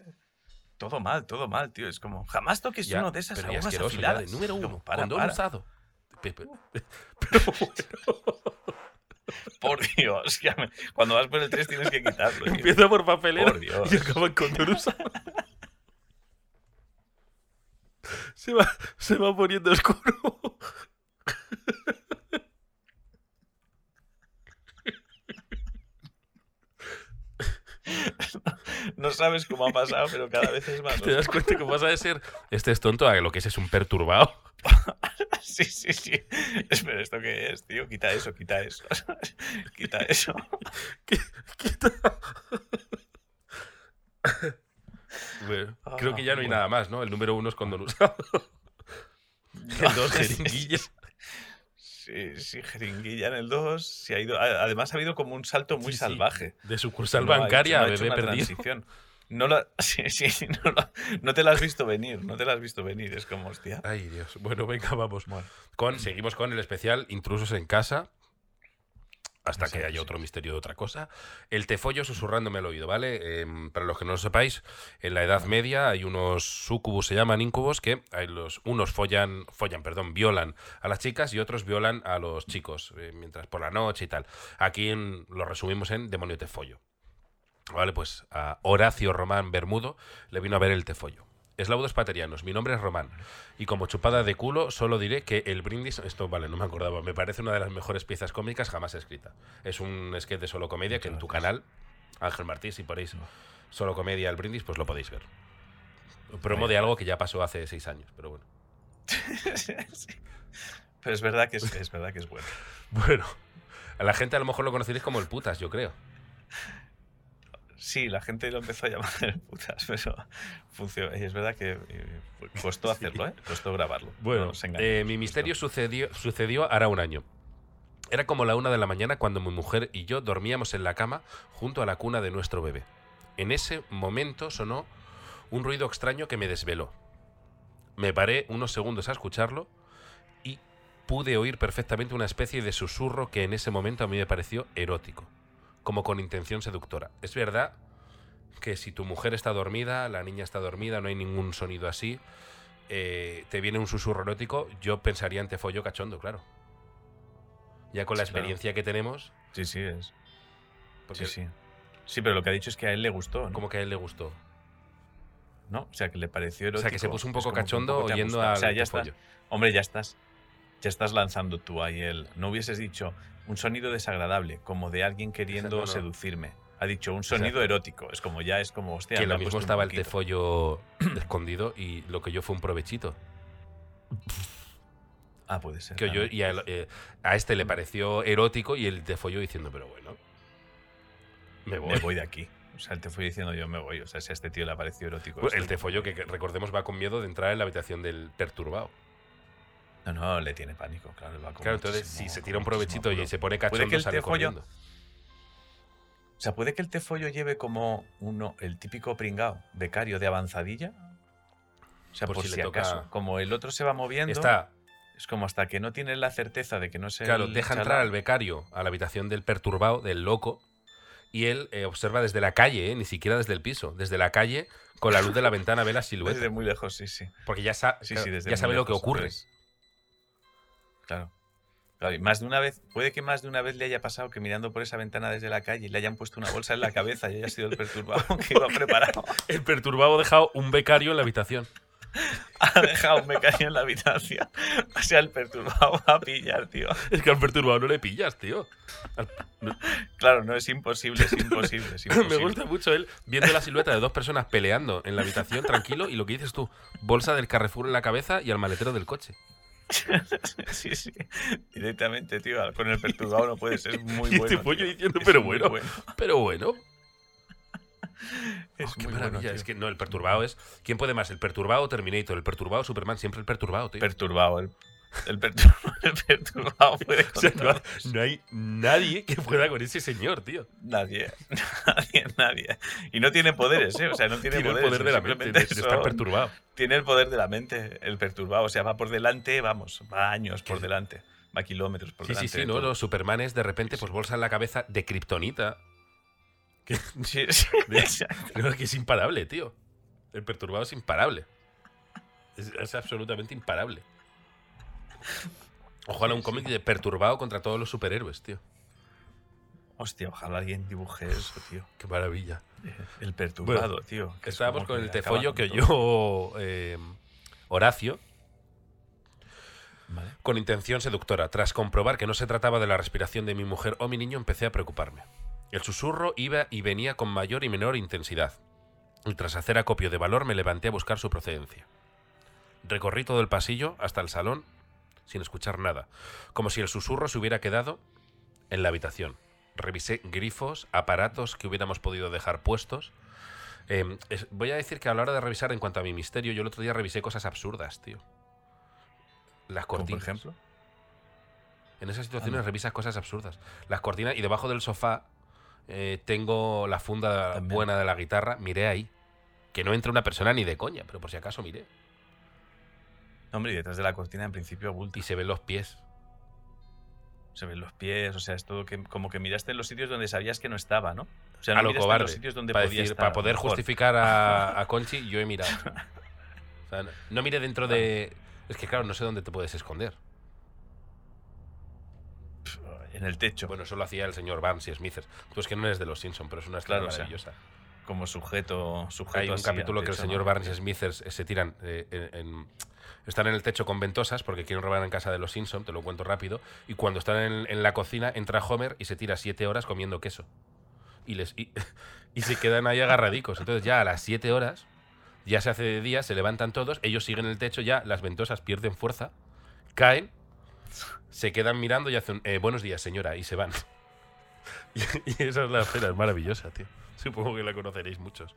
Todo mal, todo mal, tío. Es como, jamás toques Ya, uno de esas pero ya ya, afiladas. de número Como, uno, para, condón para. usado. Pe- pe- [LAUGHS] Por Dios. ya me- Cuando vas por el 3 tienes que quitarlo. tío. Empieza por papelera Por Dios. y acaba en condón usado. Se va, se va poniendo oscuro. No sabes cómo ha pasado, pero cada vez es más. Te das cuenta que pasa de ser este es tonto a lo que ese es un perturbado. [LAUGHS] Sí, sí, sí. Espera, ¿esto qué es, tío? Quita eso, quita eso. [LAUGHS] quita eso. [LAUGHS] Bueno, Ah, creo que ya no hay bueno. nada más, ¿no? El número uno es condón usado. El dos, jeringuillas. Sí, sí, jeringuilla en el 2. Sí, ha ido, además ha habido como un salto muy Sí, salvaje. De sucursal No bancaria a bebé perdido. transición. No, [LAUGHS] sí, sí, no, no te la has visto venir, no te la has visto venir. Es como, hostia. Ay, Dios. Bueno, venga, vamos. Bueno, Con, seguimos con el especial Intrusos en casa. Hasta Sí, que haya sí. otro misterio de otra cosa. El tefollo susurrándome al oído, ¿vale? Em, para los que no lo sepáis, en la Edad Media hay unos sucubus, se llaman incubos, que hay los, unos follan, follan, perdón, violan a las chicas y otros violan a los chicos, eh, mientras por la noche y tal. Aquí en- lo resumimos en demonio tefollo. Vale, pues a Horacio Román Bermudo le vino a ver el tefollo. Eslaudos paterianos, mi nombre es Román. Y como chupada de culo, solo diré que el brindis. Esto, vale, no me acordaba. Me parece una de las mejores piezas cómicas jamás escrita. Es un sketch de solo comedia que en tu canal, Ángel Martí, si ponéis solo comedia el brindis, pues lo podéis ver. Promo de algo que ya pasó hace seis años, pero bueno. [LAUGHS] Pero es verdad que es, es verdad que es bueno. [LAUGHS] Bueno, a la gente a lo mejor lo conoceréis como el putas, yo creo. Sí, la gente lo empezó a llamar putas, [LAUGHS] pero funcionó. Y es verdad que eh, costó hacerlo, ¿eh? Costó grabarlo. Bueno, No eh, mi misterio sucedió, sucedió hará un año. Era como la una de la mañana cuando mi mujer y yo dormíamos en la cama junto a la cuna de nuestro bebé. En ese momento sonó un ruido extraño que me desveló. Me paré unos segundos a escucharlo y pude oír perfectamente una especie de susurro que en ese momento a mí me pareció erótico, como con intención seductora. Es verdad que si tu mujer está dormida, la niña está dormida, no hay ningún sonido así, eh, te viene un susurro erótico, yo pensaría en te follo cachondo, claro. Ya con la claro. experiencia que tenemos, Sí, sí, es. porque Sí, sí. Sí, pero lo que ha dicho es que a él le gustó, ¿no? como que a él le gustó. ¿No? O sea, que le pareció erótico. O sea, que se puso un poco que un cachondo poco oyendo al O sea, ya estás. Hombre, ya estás. Ya estás lanzando tú ahí el. No hubieses dicho un sonido desagradable, como de alguien queriendo no. seducirme. Ha dicho un sonido erótico. Es como ya es como, hostia. Que lo mismo estaba el tefollo [CLEARS THROAT] escondido y lo que yo fue un provechito. Ah, puede ser. Que yo, y a, eh, a este le pareció erótico y el tefollo diciendo, pero bueno, me voy. Me voy de aquí. O sea, él te fue diciendo yo me voy. O sea, si a este tío le ha parecido erótico. Pues el tefollo que que recordemos va con miedo de entrar en la habitación del perturbado. No, no, le tiene pánico, claro. va con Claro, entonces si se tira un provechito y se pone Puede cachondo que el sale tefollo- corriendo. O sea, puede que el tefollo lleve como uno, el típico pringao, becario de avanzadilla. O sea, Por por, si si, le toca- acaso. Como el otro se va moviendo, Está, es como hasta que no tienes la certeza de que no se. claro, deja entrar al becario a la habitación del perturbado, del loco, y él eh, observa desde la calle, eh, ni siquiera desde el piso, desde la calle, con la luz de la ventana ve la [LAUGHS] silueta. Desde muy lejos, sí, sí. Porque ya, sa- Sí, sí, ya sabe lo que ocurre. Claro. Claro, y más de una vez, puede que más de una vez le haya pasado que mirando por esa ventana desde la calle le hayan puesto una bolsa en la cabeza y haya sido el perturbado [LAUGHS] que iba preparado. El perturbado ha dejado un becario en la habitación. [LAUGHS] Ha dejado un becario en la habitación. O sea, el perturbado va a pillar, tío. Es que al perturbado no le pillas, tío. Claro, no es imposible, es imposible, es [LAUGHS] imposible. Me gusta mucho él viendo la silueta de dos personas peleando en la habitación tranquilo y lo que dices tú, bolsa del Carrefour en la cabeza y al maletero del coche. [LAUGHS] Sí, sí. Directamente, tío. Con el perturbado no puedes. [LAUGHS] Es muy Y bueno. este pollo diciendo, pero bueno, [LAUGHS] pero bueno. Es Oh, qué muy maravilla. bueno, es que no, el perturbado es. ¿Quién puede más? ¿El perturbado o Terminator? El perturbado, Superman, siempre el perturbado, tío. Perturbado. El, El, pertur- [LAUGHS] el perturbado puede O sea, no, no hay nadie que pueda con ese señor, tío. Nadie, [LAUGHS] nadie, nadie. Y no tiene poderes, ¿eh? O sea, no tiene, Tiene el poderes. poder de la mente, de, de estar perturbado. Tiene el poder de la mente, el perturbado. O sea, va por delante, vamos, va años por delante. Va kilómetros por Sí, sí, delante. sí, de ¿no? todo. Los Supermanes de repente, pues bolsa en la cabeza de kriptonita. [LAUGHS] Sí, sí. Creo que es imparable, tío. El perturbado es imparable. Es, es absolutamente imparable. Ojalá un cómic de perturbado contra todos los superhéroes, tío. Hostia, ojalá alguien dibuje eso, tío. Qué maravilla. El perturbado, tío. es Estábamos con el tefollo que oyó eh, Horacio Vale. con intención seductora. Tras comprobar que no se trataba de la respiración de mi mujer o mi niño, empecé a preocuparme. El susurro iba y venía con mayor y menor intensidad. Y tras hacer acopio de valor me levanté a buscar su procedencia. Recorrí todo el pasillo hasta el salón sin escuchar nada, como si el susurro se hubiera quedado en la habitación. Revisé grifos, aparatos que hubiéramos podido dejar puestos. Eh, es- voy a decir que a la hora de revisar en cuanto a mi misterio, yo el otro día revisé cosas absurdas, tío. Las cortinas. por ejemplo. En esas situaciones Anda. revisas cosas absurdas. Las cortinas y debajo del sofá eh, tengo la funda También. buena de la guitarra. Miré ahí. Que no entra una persona ni de coña, pero por si acaso miré. Hombre, y detrás de la cortina, en principio, oculta. Y se ven los pies. Se ven los pies, o sea, es todo que, como que miraste en los sitios donde sabías que no estaba, ¿no? O sea, a no lo miraste en cobarde. los sitios donde Para, podía decir- estar. para poder mejor. justificar a, [LAUGHS] a Conchi, yo he mirado. O sea, no, no miré dentro de. Es que claro, no sé dónde te puedes esconder. En el techo, Bueno, eso lo hacía el señor Barnes y Smithers. Tú es que no eres de los Simpsons, pero es una escena Claro, o sea, maravillosa. Como sujeto. sujeto Hay un así capítulo que el señor ¿no? Barnes y Smithers eh, se tiran eh, en, en- están en el techo con ventosas porque quieren robar en casa de los Simpson, te lo cuento rápido. Y cuando están en, en la cocina entra Homer y se tira siete horas comiendo queso. Y les y, [LAUGHS] y se quedan ahí agarradicos. Entonces ya a las siete horas ya se hace de día, se levantan todos, ellos siguen en el techo ya, las ventosas pierden fuerza, caen, se quedan mirando y hacen eh, buenos días señora y se van. [LAUGHS] Y, y esa es la escena, es maravillosa, tío. Supongo que la conoceréis muchos.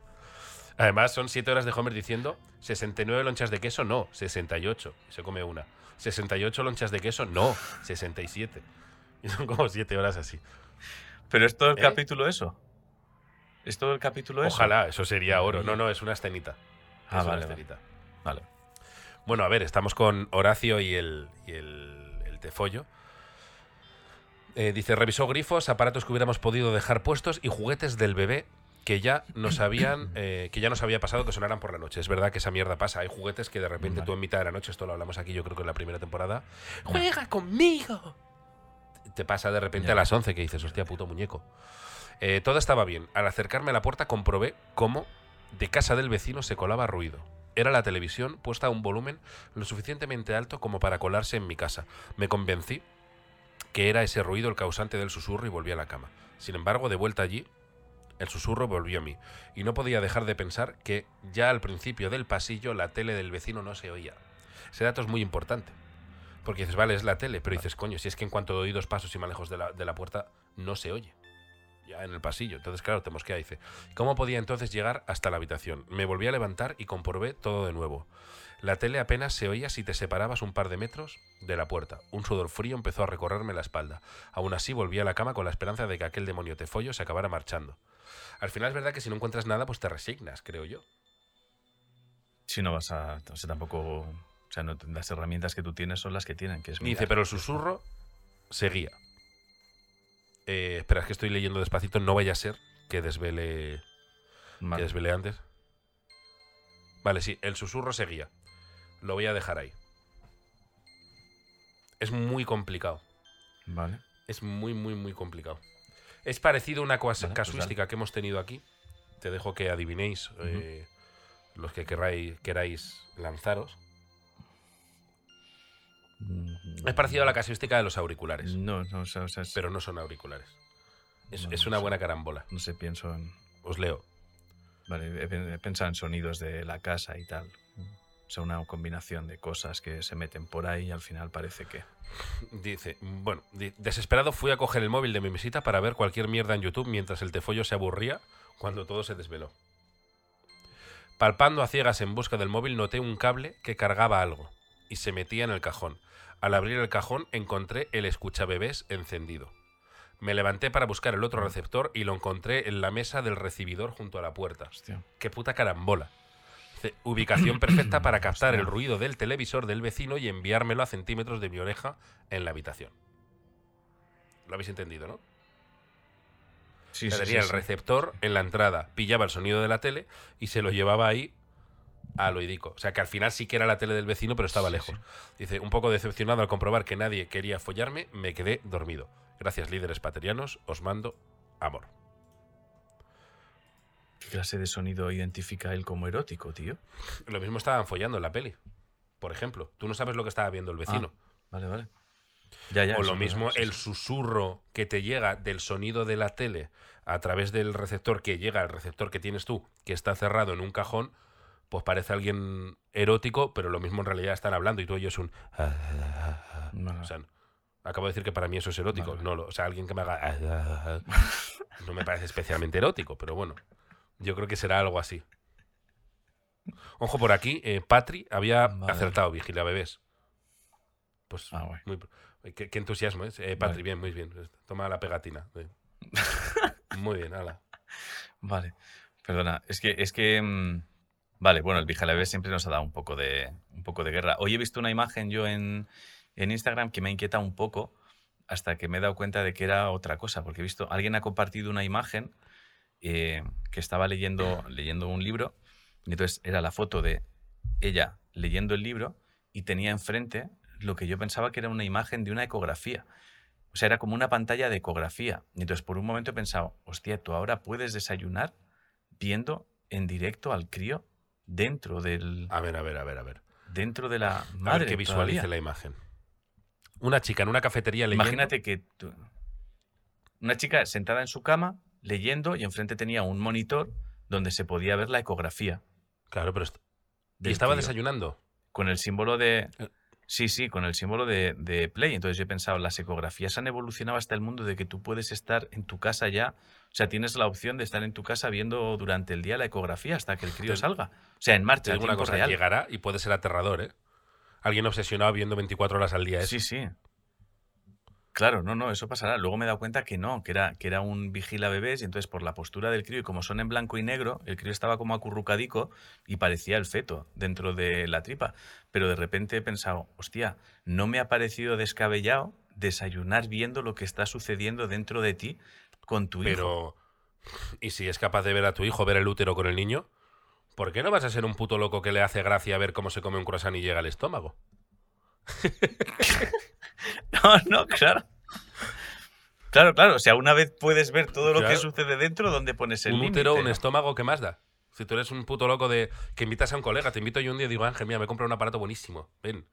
Además, son siete horas de Homer diciendo 69 lonchas de queso, no, 68. Y se come una. 68 lonchas de queso, no, 67. Y son como siete horas así. Pero es todo el ¿Eh? capítulo eso. Es todo el capítulo eso. Ojalá, eso sería oro. No, no, es una escenita. Ah, Es una vale. Vale. Bueno, a ver, estamos con Horacio y el, y el, el tefollo. Eh, dice, revisó grifos, aparatos que hubiéramos podido dejar puestos y juguetes del bebé que ya nos habían eh, que ya nos había pasado que sonaran por la noche. Es verdad que esa mierda pasa. Hay juguetes que de repente Vale. tú en mitad de la noche, esto lo hablamos aquí yo creo que en la primera temporada, ¡juega conmigo! Te pasa de repente Ya. a las 11 que dices, hostia, puto muñeco. Eh, todo estaba bien. Al acercarme a la puerta comprobé cómo de casa del vecino se colaba ruido. Era la televisión puesta a un volumen lo suficientemente alto como para colarse en mi casa. Me convencí que era ese ruido el causante del susurro y volví a la cama. Sin embargo, de vuelta allí, el susurro volvió a mí, y no podía dejar de pensar que ya al principio del pasillo la tele del vecino no se oía. Ese dato es muy importante. Porque dices, vale, es la tele, pero dices, coño, si es que en cuanto doy dos pasos y más lejos de la, de la puerta, no se oye. Ya en el pasillo. Entonces, claro, te mosquea. Dice, ¿cómo podía entonces llegar hasta la habitación? Me volví a levantar y comprobé todo de nuevo. La tele apenas se oía si te separabas un par de metros de la puerta. Un sudor frío empezó a recorrerme la espalda. Aún así volví a la cama con la esperanza de que aquel demonio tefollo se acabara marchando. Al final es verdad que si no encuentras nada, pues te resignas, creo yo. Si no vas a. O sea, tampoco. O sea, no, las herramientas que tú tienes son las que tienen, que es Dice, pero el susurro seguía. Eh, espera, es que estoy leyendo despacito. No vaya a ser que desvele, que desvele antes. Vale, sí, el susurro seguía. Lo voy a dejar ahí. Es muy complicado. Vale. Es muy, muy, muy complicado. Es parecido a una Vale, pues casuística que hemos tenido aquí. Te dejo que adivinéis eh, los que queráis lanzaros. Es parecido a la casuística de los auriculares, No, no, o sea, o sea, es- pero no son auriculares. Es, No, es no una sé. buena carambola. no sé, pienso en. Os leo. Vale, he pensado en sonidos de la casa y tal. O sea, una combinación de cosas que se meten por ahí y al final parece que. [LAUGHS] Dice, bueno, desesperado fui a coger el móvil de mi visita para ver cualquier mierda en YouTube mientras el tefollo se aburría cuando todo se desveló. Palpando a ciegas en busca del móvil noté un cable que cargaba algo. y se metía en el cajón. Al abrir el cajón encontré el escuchabebés encendido. Me levanté para buscar el otro receptor y lo encontré en la mesa del recibidor junto a la puerta. Hostia. Qué puta carambola. Dice, Ubicación perfecta para [CLEARS THROAT] captar el ruido del televisor del vecino y enviármelo a centímetros de mi oreja en la habitación. Lo habéis entendido, ¿no? Sí, sí, tenía sí, el receptor en la entrada, pillaba el sonido de la tele y se lo llevaba ahí al oídico. O sea, que al final sí que era la tele del vecino, pero estaba lejos. Dice, un poco decepcionado al comprobar que nadie quería follarme, me quedé dormido. Gracias, líderes paterianos, os mando amor. ¿Qué clase de sonido identifica él como erótico, tío? Lo mismo estaban follando en la peli. Por ejemplo, tú no sabes lo que estaba viendo el vecino. Vale, vale. Ya, ya. o lo mismo el susurro que te llega del sonido de la tele a través del receptor que llega al receptor que tienes tú, que está cerrado en un cajón, pues parece alguien erótico, pero lo mismo en realidad están hablando y tú oyes un... Vale. O sea, acabo de decir que para mí eso es erótico. Vale. No, lo- o sea, alguien que me haga... [LAUGHS] No me parece especialmente erótico, pero bueno. Yo creo que será algo así. Ojo, por aquí, eh, Patri había acertado, Vigila Bebés. Pues Ah, muy, qué, qué entusiasmo, ¿eh? Eh, Patri, Vale. bien, muy bien. Toma la pegatina. Eh. [LAUGHS] muy bien, ala. Vale. Perdona, es que, es que. mm, Vale, bueno, el Vijalabé siempre nos ha dado un poco de, un poco de guerra. Hoy he visto una imagen yo en, en Instagram que me ha inquietado un poco hasta que me he dado cuenta de que era otra cosa, porque he visto, alguien ha compartido una imagen eh, que estaba leyendo, leyendo un libro, y entonces era la foto de ella leyendo el libro y tenía enfrente lo que yo pensaba que era una imagen de una ecografía. O sea, era como una pantalla de ecografía. Y entonces por un momento he pensado, hostia, tú ahora puedes desayunar viendo en directo al crío dentro del A ver, a ver, a ver, a ver. dentro de la A madre. ver que visualice todavía. la imagen. Una chica en una cafetería leyendo. Imagínate que tú- una chica sentada en su cama leyendo y enfrente tenía un monitor donde se podía ver la ecografía. Claro, pero... est- ¿Y estaba desayunando? con el símbolo de. Eh. Sí, sí, con el símbolo de, de Play. Entonces yo he pensado, las ecografías han evolucionado hasta el mundo de que tú puedes estar en tu casa ya. O sea, tienes la opción de estar en tu casa viendo durante el día la ecografía hasta que el crío salga. O sea, en marcha, en digo una tiempo cosa, real. llegará y puede ser aterrador, ¿eh? Alguien obsesionado viendo 24 horas al día. eso. Sí, sí. Claro, no, no, eso pasará. Luego me he dado cuenta que no, que era, que era un vigila bebés y entonces por la postura del crío y como son en blanco y negro, el crío estaba como acurrucadico y parecía el feto dentro de la tripa. Pero de repente he pensado, hostia, no me ha parecido descabellado desayunar viendo lo que está sucediendo dentro de ti con tu hijo. Pero... ¿Y si es capaz de ver a tu hijo, ver el útero con el niño? ¿Por qué no vas a ser un puto loco que le hace gracia ver cómo se come un croissant y llega al estómago? [LAUGHS] No, no, claro. Claro, claro. O sea, una vez puedes ver todo lo que sucede dentro, ¿dónde pones el un límite? útero, un estómago, ¿qué más da? Si tú eres un puto loco de que invitas a un colega, te invito yo un día y digo, Ángel, mira, me compro un aparato buenísimo, ven.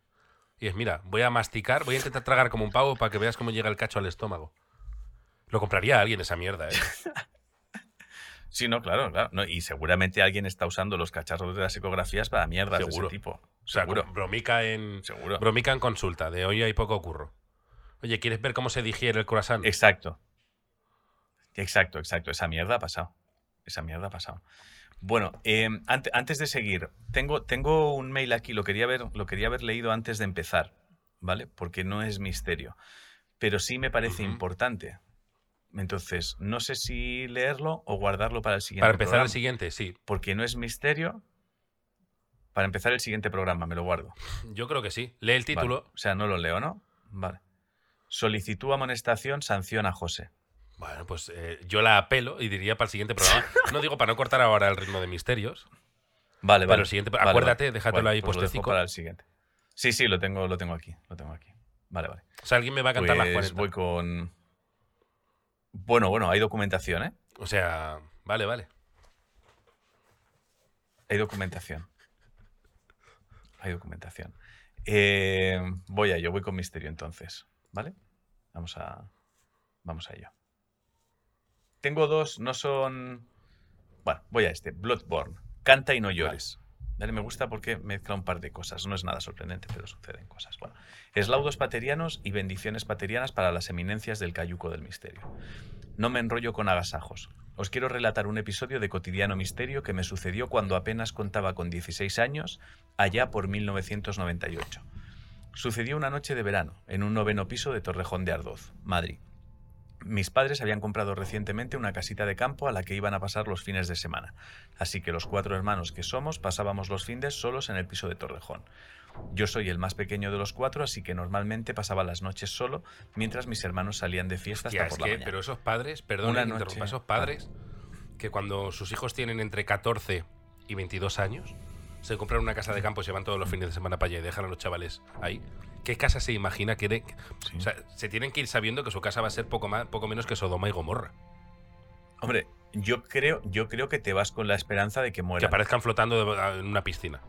Y es, mira, voy a masticar, voy a intentar tragar como un pavo para que veas cómo llega el cacho al estómago. Lo compraría alguien esa mierda, ¿eh? [LAUGHS] Sí, no, claro, claro. No, y seguramente alguien está usando los cacharros de las ecografías para mierdas de Seguro. ese tipo. O sea, Seguro. bromica en, Seguro. bromica en consulta, de hoy hay poco curro. Oye, ¿quieres ver cómo se digiere el croissant? Exacto. Exacto, exacto. Esa mierda ha pasado. Esa mierda ha pasado. Bueno, eh, ante- antes de seguir, tengo, tengo un mail aquí, lo quería, ver, lo quería haber leído antes de empezar, ¿vale? Porque no es misterio. Pero sí me parece importante. Entonces, no sé si leerlo o guardarlo para el siguiente Para empezar programa. el siguiente, sí. Porque no es misterio. Para empezar el siguiente programa, me lo guardo. Yo creo que sí. Lee el Vale. título. O sea, no lo leo, ¿no? Vale. Solicitud amonestación, sanción a José. Bueno, pues eh, yo la apelo y diría para el siguiente programa. [LAUGHS] No digo para no cortar ahora el ritmo de misterios. Vale, Pero vale. el siguiente- Vale, acuérdate, vale. déjatelo Bueno, ahí pues puestecico. para el siguiente. Sí, sí, lo tengo, lo tengo aquí. Lo tengo aquí. Vale, vale. O sea, alguien me va a cantar las Pues 40. voy con. Bueno, bueno, hay documentación, ¿eh? O sea, vale, vale. Hay documentación. Hay documentación. Eh, voy a ello, voy con misterio entonces. ¿Vale? Vamos a. Vamos a ello. Tengo dos, no son. Bueno, voy a este. Bloodborne. Canta y no llores. ¿Vale? Me gusta porque mezcla un par de cosas. No es nada sorprendente, pero suceden cosas. Bueno, eslaudos paterianos y bendiciones paterianas para las eminencias del cayuco del misterio. No me enrollo con agasajos. Os quiero relatar un episodio de cotidiano misterio que me sucedió cuando apenas contaba con 16 años, allá por 1998. Sucedió una noche de verano, en un noveno piso de Torrejón de Ardoz, Madrid. Mis padres habían comprado recientemente una casita de campo a la que iban a pasar los fines de semana, así que los cuatro hermanos que somos pasábamos los fines solos en el piso de Torrejón. Yo soy el más pequeño de los cuatro, así que normalmente pasaba las noches solo, mientras mis hermanos salían de fiesta Hostia, hasta por es la que- mañana. pero esos padres, perdón, interrumpa, esos padres que cuando sus hijos tienen entre 14 y 22 años, se compran una casa de campo y se van todos los fines de semana para allá y dejan a los chavales ahí. ¿Qué casa se imagina que... de- Sí. O sea, se tienen que ir sabiendo que su casa va a ser poco, más, poco menos que Sodoma y Gomorra. Hombre, yo creo, yo creo que te vas con la esperanza de que Que mueran aparezcan flotando de- en una piscina.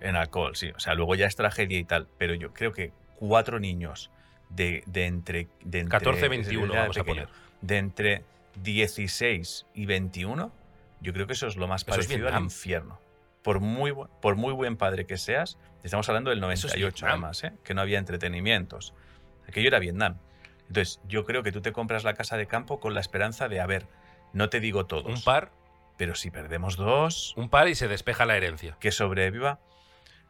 en alcohol, sí. O sea, luego ya es tragedia y tal. Pero yo creo que cuatro niños de, de entre, de entre 14, 21 era vamos a poner. De entre 16 y 21, yo creo que eso es lo más Eso es parecido al infierno. Por muy, por muy buen padre que seas, estamos hablando del Eso es 98 Vietnam. además, ¿eh? que no había entretenimientos. Aquello era Vietnam. Entonces, yo creo que tú te compras la casa de campo con la esperanza de, a ver, no te digo todos, Un par, pero si perdemos dos, un par y se despeja la herencia. que sobreviva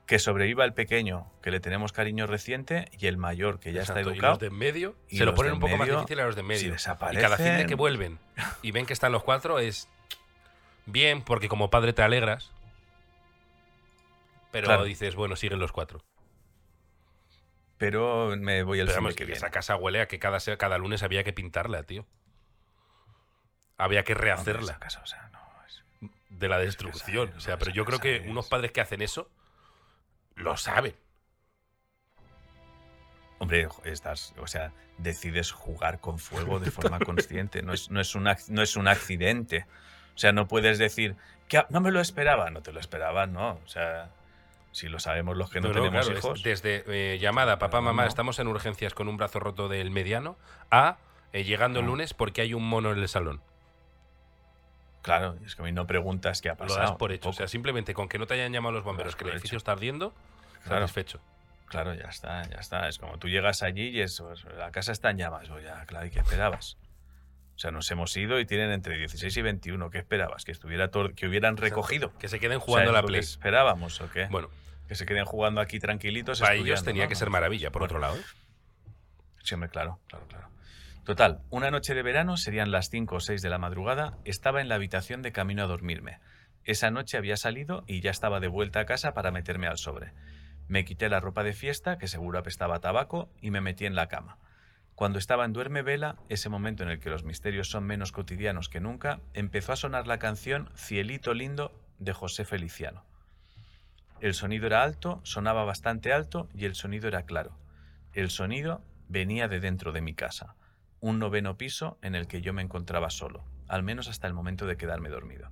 que sobreviva el pequeño que le tenemos cariño reciente y el mayor que ya Exacto, está Y educado los de en medio y se lo ponen un poco más difícil a los de en si medio. y desaparecen cada fin de que vuelven y ven que están los cuatro es bien, porque como padre te alegras. Pero Claro. dices, bueno, siguen los cuatro. pero me voy el Pero vamos, que esa casa huele a que cada, cada lunes había que pintarla, tío. Había que rehacerla esa casa, o sea, no, es- de la destrucción. O sea, pero yo creo que es- unos padres que hacen eso lo saben. Hombre, estás, o sea, decides jugar con fuego de forma [LAUGHS] consciente, no es, no, es un, no es un accidente. O sea, no puedes decir que "Ah, no me lo esperaba, no te lo esperaba, no. O sea, si lo sabemos los que no, tenemos claro, hijos. desde eh, llamada, papá, mamá, estamos en urgencias con un brazo roto del mediano, a eh, llegando el lunes porque hay un mono en el salón. Claro, es que a mí no preguntas qué ha Lo pasado. das por hecho. O sea, simplemente con que no te hayan llamado los bomberos, que el edificio hecho. está ardiendo, Claro. satisfecho. Claro, ya está, ya está. Es como tú llegas allí y eso, es- la casa está en llamas. O ya, claro, ¿y qué esperabas? O sea, nos hemos ido y tienen entre 16 y 21. ¿Qué esperabas? ¿Que estuviera que hubieran recogido? Que se queden O sea, jugando ¿es a la Play. ¿Esperábamos o qué? Bueno, que se queden jugando aquí tranquilitos. para ellos tenía ¿no? que ser maravilla, por bueno, otro lado. ¿eh? Sí, hombre, claro, claro, claro. Total, una noche de verano, serían las 5 o 6 de la madrugada, estaba en la habitación de camino a dormirme. Esa noche había salido y ya estaba de vuelta a casa para meterme al sobre. Me quité la ropa de fiesta, que seguro apestaba a tabaco, y me metí en la cama. Cuando estaba en duerme vela, ese momento en el que los misterios son menos cotidianos que nunca, empezó a sonar la canción Cielito lindo de José Feliciano. El sonido era alto, sonaba bastante alto y el sonido era claro. El sonido venía de dentro de mi casa, un noveno piso en el que yo me encontraba solo, al menos hasta el momento de quedarme dormido.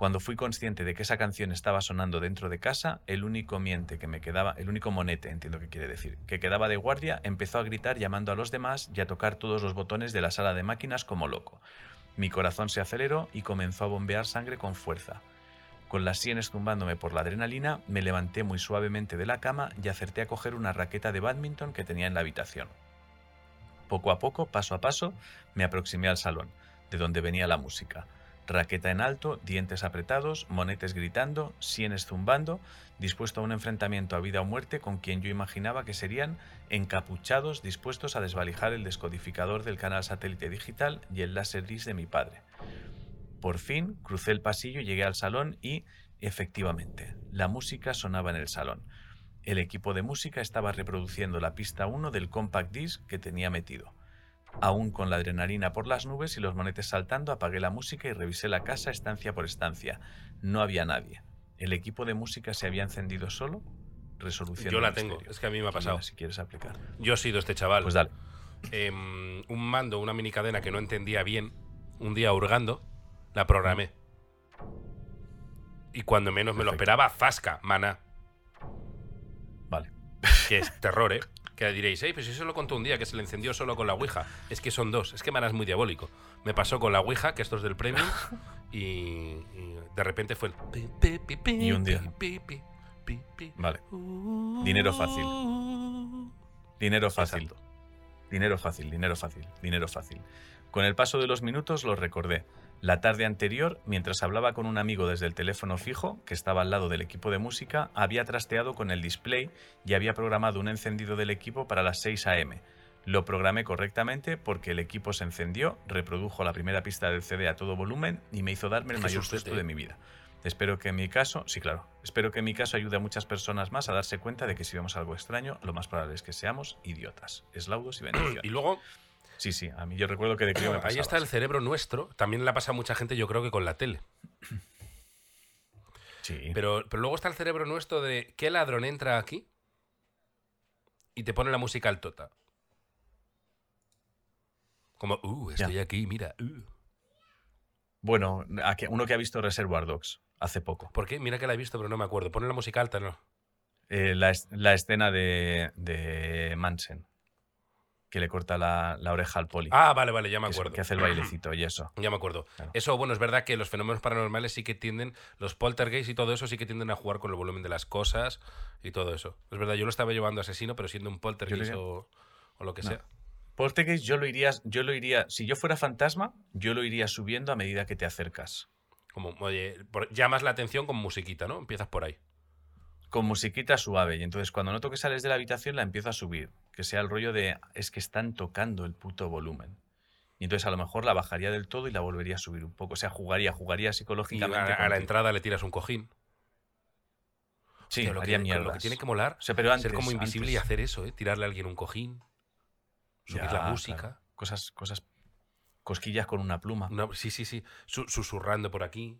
Cuando fui consciente de que esa canción estaba sonando dentro de casa, el único miente que me quedaba, el único monete, entiendo que quiere decir, que quedaba de guardia, empezó a gritar llamando a los demás y a tocar todos los botones de la sala de máquinas como loco. Mi corazón se aceleró y comenzó a bombear sangre con fuerza. Con las sienes zumbándome por la adrenalina, me levanté muy suavemente de la cama y acerté a coger una raqueta de badminton que tenía en la habitación. Poco a poco, paso a paso, me aproximé al salón, de donde venía la música. Raqueta en alto, dientes apretados, monetes gritando, sienes zumbando, dispuesto a un enfrentamiento a vida o muerte con quien yo imaginaba que serían encapuchados, dispuestos a desvalijar el descodificador del canal satélite digital y el láser gris de mi padre. Por fin crucé el pasillo llegué al salón y, efectivamente, la música sonaba en el salón. El equipo de música estaba reproduciendo la pista 1 del compact disc que tenía metido. Aún con la adrenalina por las nubes y los monetes saltando, apagué la música y revisé la casa estancia por estancia. No había nadie. ¿El equipo de música se había encendido solo? Resolución Yo la tengo, misterio. es que a mí me ha pasado. si quieres aplicar. Yo he sido este chaval. Pues dale. Em, un mando, una mini cadena que no entendía bien, un día hurgando, la programé. Y cuando menos me lo esperaba, Zasca, mana. Vale. Que es terror, ¿eh? [LAUGHS] Que diréis, hey, pues eso lo contó un día que se le encendió solo con la Ouija. Es que son dos. Es que Mana es muy diabólico. Me pasó con la Ouija, que esto es del premium, [LAUGHS] y, y de repente fue el. pi, pi, pi, pi, Y un día. Vale. Dinero fácil. Dinero fácil. Exacto. Dinero fácil, dinero fácil, dinero fácil. Con el paso de los minutos lo recordé. La tarde anterior, mientras hablaba con un amigo desde el teléfono fijo, que estaba al lado del equipo de música, había trasteado con el display y había programado un encendido del equipo para las 6 a.m. Lo programé correctamente porque el equipo se encendió, reprodujo la primera pista del CD a todo volumen y me hizo darme el mayor susto de mi vida. Espero que en mi caso, sí, claro, espero que en mi caso ayude a muchas personas más a darse cuenta de que si vemos algo extraño, lo más probable es que seamos idiotas. Eslaudos y bendiciones. [CLEARS THROAT] Y luego, Sí, sí, a mí yo recuerdo que de crío me ahí está el cerebro nuestro. También le pasa a mucha gente, yo creo que con la tele. Sí, Pero, pero luego está el cerebro nuestro de qué ladrón entra aquí y te pone la música al tota. Como, uh, estoy aquí, mira. uh. Bueno, uno que ha visto Reservoir Dogs hace poco. ¿Por qué? Mira que la he visto, pero no me acuerdo. Pone la música alta, ¿no? Eh, la, la escena de, de Manson, que le corta la, la oreja al poli. Ah, vale, vale, ya me acuerdo. que hace el bailecito y eso. Ya me acuerdo. Claro. Eso, bueno, es verdad que los fenómenos paranormales sí que tienden, los poltergeists y todo eso sí que tienden a jugar con el volumen de las cosas y todo eso. Es verdad, yo lo estaba llevando asesino, pero siendo un poltergeist o, o lo que No. sea. Poltergeist yo lo iría, yo lo iría, si yo fuera fantasma, yo lo iría subiendo a medida que te acercas. Como, oye, por- llamas la atención con musiquita, ¿no? Empiezas por ahí. Con musiquita suave. Y entonces cuando noto que sales de la habitación la empiezo a subir. Que sea el rollo de es que están tocando el puto volumen. Y entonces a lo mejor la bajaría del todo y la volvería a subir un poco. O sea, jugaría, jugaría Y a, psicológicamente. a la ti. entrada le tiras un cojín. Sí, Hostia, lo haría que, mierdas. lo que tiene que molar, O sea, pero antes, ser como invisible y hacer eso, ¿eh? Tirarle a alguien un cojín, subir Ya, la claro. música. Cosas, cosas, cosquillas con una pluma. No, sí, sí, sí. Su- susurrando por aquí.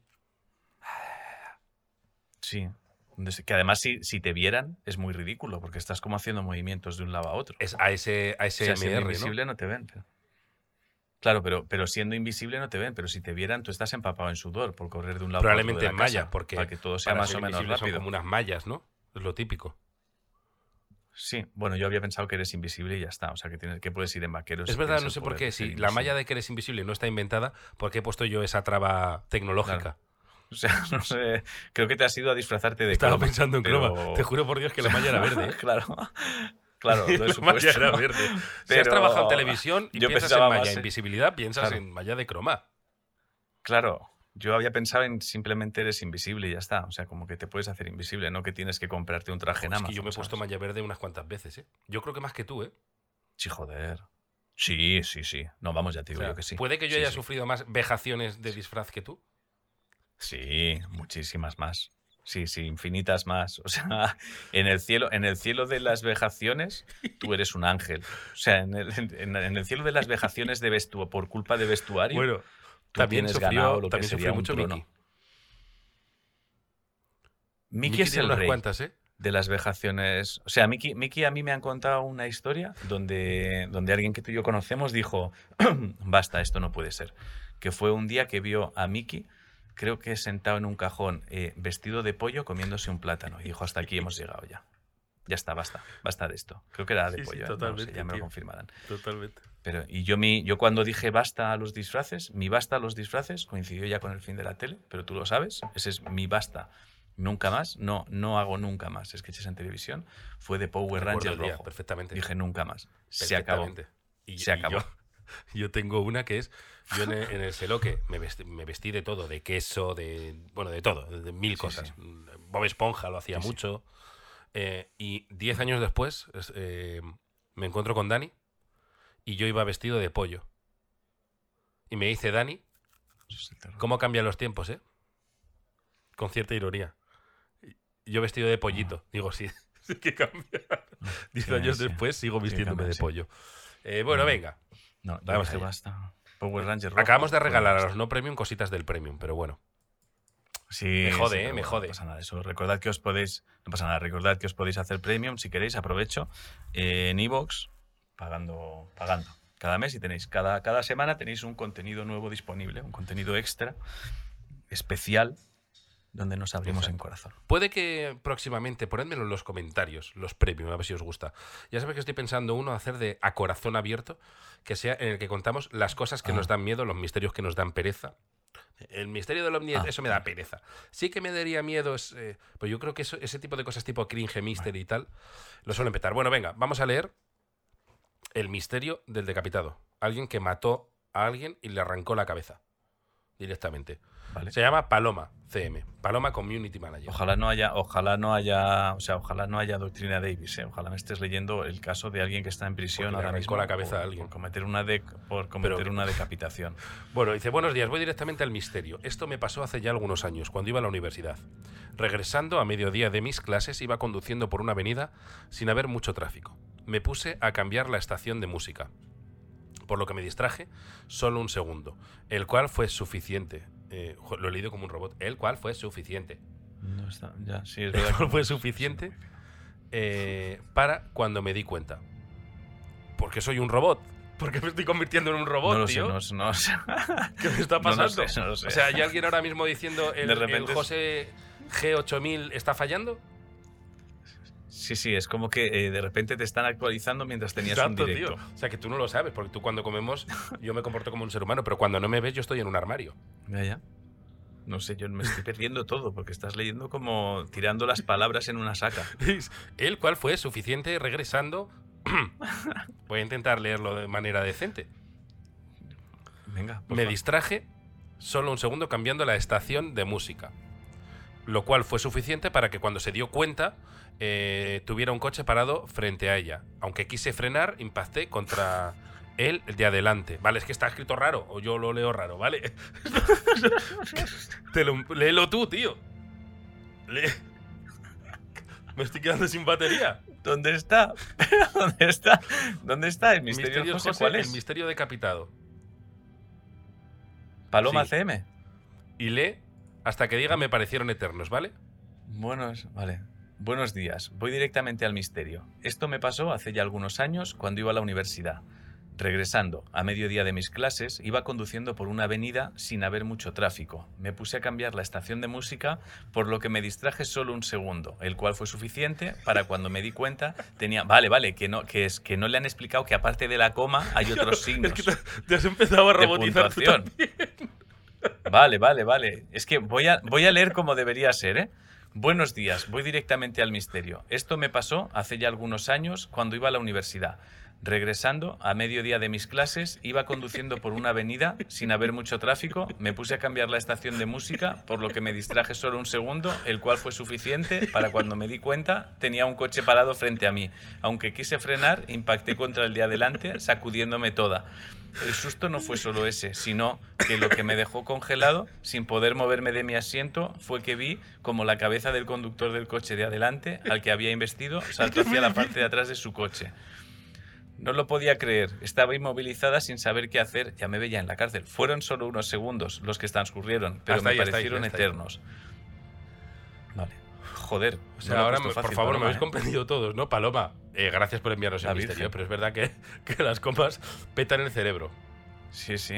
Sí. Que además si, si te vieran es muy ridículo porque estás como haciendo movimientos de un lado a otro. Es a ese, a O sea, ¿no? invisible ¿no? te ven. pero- Claro, pero, pero siendo invisible no te ven, pero si te vieran tú estás empapado en sudor por correr de un lado Probablemente a en otro de la malla, porque para que todo sea más o menos invisible son rápido. como unas mallas, ¿no? Es lo típico. Sí, bueno, yo había pensado que eres invisible y ya está, o sea, que tienes que puedes ir en vaqueros. Es verdad, no sé por qué. Si la malla de que eres invisible no está inventada, ¿por qué he puesto yo esa traba tecnológica? Claro. [LAUGHS] O sea, no sé, creo que te has ido a disfrazarte de Estaba croma, pensando en pero- croma. Te juro por Dios que la malla era [LAUGHS] verde. ¿eh? claro. Claro, [LAUGHS] lo he la malla supuesto. era verde. Si has trabajado en televisión y yo piensas en malla más invisibilidad, piensas Claro. en malla de croma. Claro, yo había pensado en simplemente eres invisible y ya está. O sea, como que te puedes hacer invisible, no que tienes que comprarte un traje en es Amazon. que yo me he puesto malla verde unas cuantas veces, ¿eh? Yo creo que más que tú, ¿eh? Sí, joder. Sí, sí, sí. No, vamos, ya te O digo sea, yo que sí. ¿Puede que yo Sí, haya sí. sufrido más vejaciones de disfraz que tú? Sí, muchísimas más. Sí, sí, infinitas más. O sea, [LAUGHS] en el cielo, en el cielo de las vejaciones, tú eres un ángel. O sea, en el, en- en el cielo de las vejaciones de vestu por culpa de vestuario, Bueno, tú también tienes sufrió, ganado lo que también sería sufrió un mucho trono. Miki. Miki es el unas rey cuantas, ¿eh? de las vejaciones. O sea, Miki, Miki a mí me han contado una historia donde, donde alguien que tú y yo conocemos dijo, [CLEARS THROAT] basta, esto no puede ser. Que fue un día que vio a Miki, creo que sentado en un cajón, eh, vestido de pollo, comiéndose un plátano. Y dijo, hasta aquí hemos llegado ya. Ya está, basta, basta de esto. Creo que era de Sí, sí, pollo, ¿eh? No sé, totalmente, ya me lo confirmarán. Totalmente. Pero, y yo, mi, yo cuando dije basta a los disfraces, mi basta a los disfraces coincidió ya con el fin de la tele, pero tú lo sabes, ese es mi basta. Nunca más, no, no hago nunca más sketches en televisión. Fue de Power Rangers día, rojo. perfectamente. Dije nunca más. Se acabó. Y, Se y acabó. Yo, [LAUGHS] yo tengo una que es, yo en el, en el Seloque me vestí, me vestí de todo, de queso, de, bueno, de todo, de, mil Sí, cosas. sí. Bob Esponja lo hacía Sí, mucho. Eh, y diez años después es, eh, me encuentro con Dani y yo iba vestido de pollo. Y me dice, Dani. ¿cómo cambian los tiempos, eh? Con cierta ironía. Yo vestido de pollito. Digo, sí, [LAUGHS] sí que cambia. [LAUGHS] Diez Sí, años después sigo vistiéndome de pollo. Eh, bueno, Mm. venga. No, Vamos basta. Power Rangers rojo. Acabamos de fue regalar a basta. los no premium cositas del premium, pero bueno. Sí, Me jode, sí, eh, me jode. No pasa nada, eso. Recordad que os podéis, no pasa nada, recordad que os podéis hacer premium si queréis, aprovecho, eh, en iVoox, pagando, pagando. Cada mes y tenéis, cada, cada semana tenéis un contenido nuevo disponible, un contenido extra, especial, donde nos abrimos en corazón. Puede que próximamente, ponedmelo en los comentarios, los premium, a ver si os gusta. Ya sabéis que estoy pensando uno hacer de a corazón abierto, que sea en el que contamos las cosas que Ah. nos dan miedo, los misterios que nos dan pereza. El misterio del ovni, Ah. eso me da pereza. Sí que me daría miedo, es, eh, pues yo creo que eso- ese tipo de cosas tipo cringe, mystery y tal, lo suelen petar. Bueno, venga, vamos a leer el misterio del decapitado. Alguien que mató a alguien y le arrancó la cabeza. directamente. Vale. Se llama Paloma CM, Paloma Community Manager. Ojalá no haya, ojalá no haya, o sea, ojalá no haya doctrina Davis, ¿eh? ojalá me estés leyendo el caso de alguien que está en prisión ahora mismo la cabeza por, a alguien. por cometer una de, por cometer Pero- una decapitación. [LAUGHS] Bueno, dice, buenos días, voy directamente al misterio. Esto me pasó hace ya algunos años, cuando iba a la universidad. Regresando a mediodía de mis clases, iba conduciendo por una avenida sin haber mucho tráfico. Me puse a cambiar la estación de música, por lo que me distraje solo un segundo, el cual fue suficiente. Eh, lo he leído como un robot, el cual fue suficiente. No está, ya, sí, es El verdad. fue suficiente eh, para cuando me di cuenta. Porque soy un robot. Porque me estoy convirtiendo en un robot, no lo sé, tío. no, sé, no lo sé. [LAUGHS] ¿Qué me está No lo pasando? sé, no lo sé. O sea, ¿hay alguien ahora mismo diciendo el, De el repente José G8000 está fallando? Sí, sí, es como que eh, de repente te están actualizando mientras tenías Exacto, un directo. tío. O sea, que tú no lo sabes, porque tú cuando comemos, [LAUGHS] yo me comporto como un ser humano, pero cuando no me ves, yo estoy en un armario. Ya, ya. No sé, yo me estoy perdiendo todo porque estás leyendo como tirando las palabras en una saca. [LAUGHS] El cual fue suficiente regresando. [LAUGHS] Voy a intentar leerlo de manera decente. Venga, Me distraje solo un segundo cambiando la estación de música. Lo cual fue suficiente para que cuando se dio cuenta eh, tuviera un coche parado frente a ella. Aunque quise frenar, impacté contra [LAUGHS] él el de adelante. Vale, es que está escrito raro, o yo lo leo raro, ¿vale? [LAUGHS] Te lo- léelo tú, tío. Lee. Me estoy quedando sin batería. ¿Dónde está? [LAUGHS] ¿Dónde está? ¿Dónde está el misterio, Misterio José? ¿Cuál el es? misterio decapitado. Paloma Sí. CM. Y lee hasta que diga me parecieron eternos, ¿vale? Buenos, vale. Buenos días. Voy directamente al misterio. Esto me pasó hace ya algunos años cuando iba a la universidad. Regresando a mediodía de mis clases, iba conduciendo por una avenida sin haber mucho tráfico. Me puse a cambiar la estación de música, por lo que me distraje solo un segundo, el cual fue suficiente para cuando me di cuenta tenía. Vale, vale, que no, que es que no le han explicado que aparte de la coma hay [LAUGHS] otros signos. Es que te, te has empezado a robotizar puntuación. Vale, vale, vale. Es que voy a, voy a leer como debería ser, ¿eh? Buenos días, voy directamente al misterio. Esto me pasó hace ya algunos años cuando iba a la universidad. Regresando a mediodía de mis clases, iba conduciendo por una avenida sin haber mucho tráfico, me puse a cambiar la estación de música, por lo que me distraje solo un segundo, el cual fue suficiente para cuando me di cuenta tenía un coche parado frente a mí. Aunque quise frenar, impacté contra el de adelante, sacudiéndome toda. El susto no fue solo ese, sino que lo que me dejó congelado, sin poder moverme de mi asiento, fue que vi como la cabeza del conductor del coche de adelante, al que había investido, saltó hacia la parte de atrás de su coche. No lo podía creer, estaba inmovilizada sin saber qué hacer, ya me veía en la cárcel. Fueron solo unos segundos los que transcurrieron, pero Hasta me ahí, hasta ahí, parecieron ahí. eternos. Vale. Joder. O sea, no ahora, por favor, me habéis ¿eh? comprendido todos, ¿no? Paloma, eh, gracias por enviarnos el misterio, pero es verdad que, [LAUGHS] que las comas petan el cerebro. Sí, sí.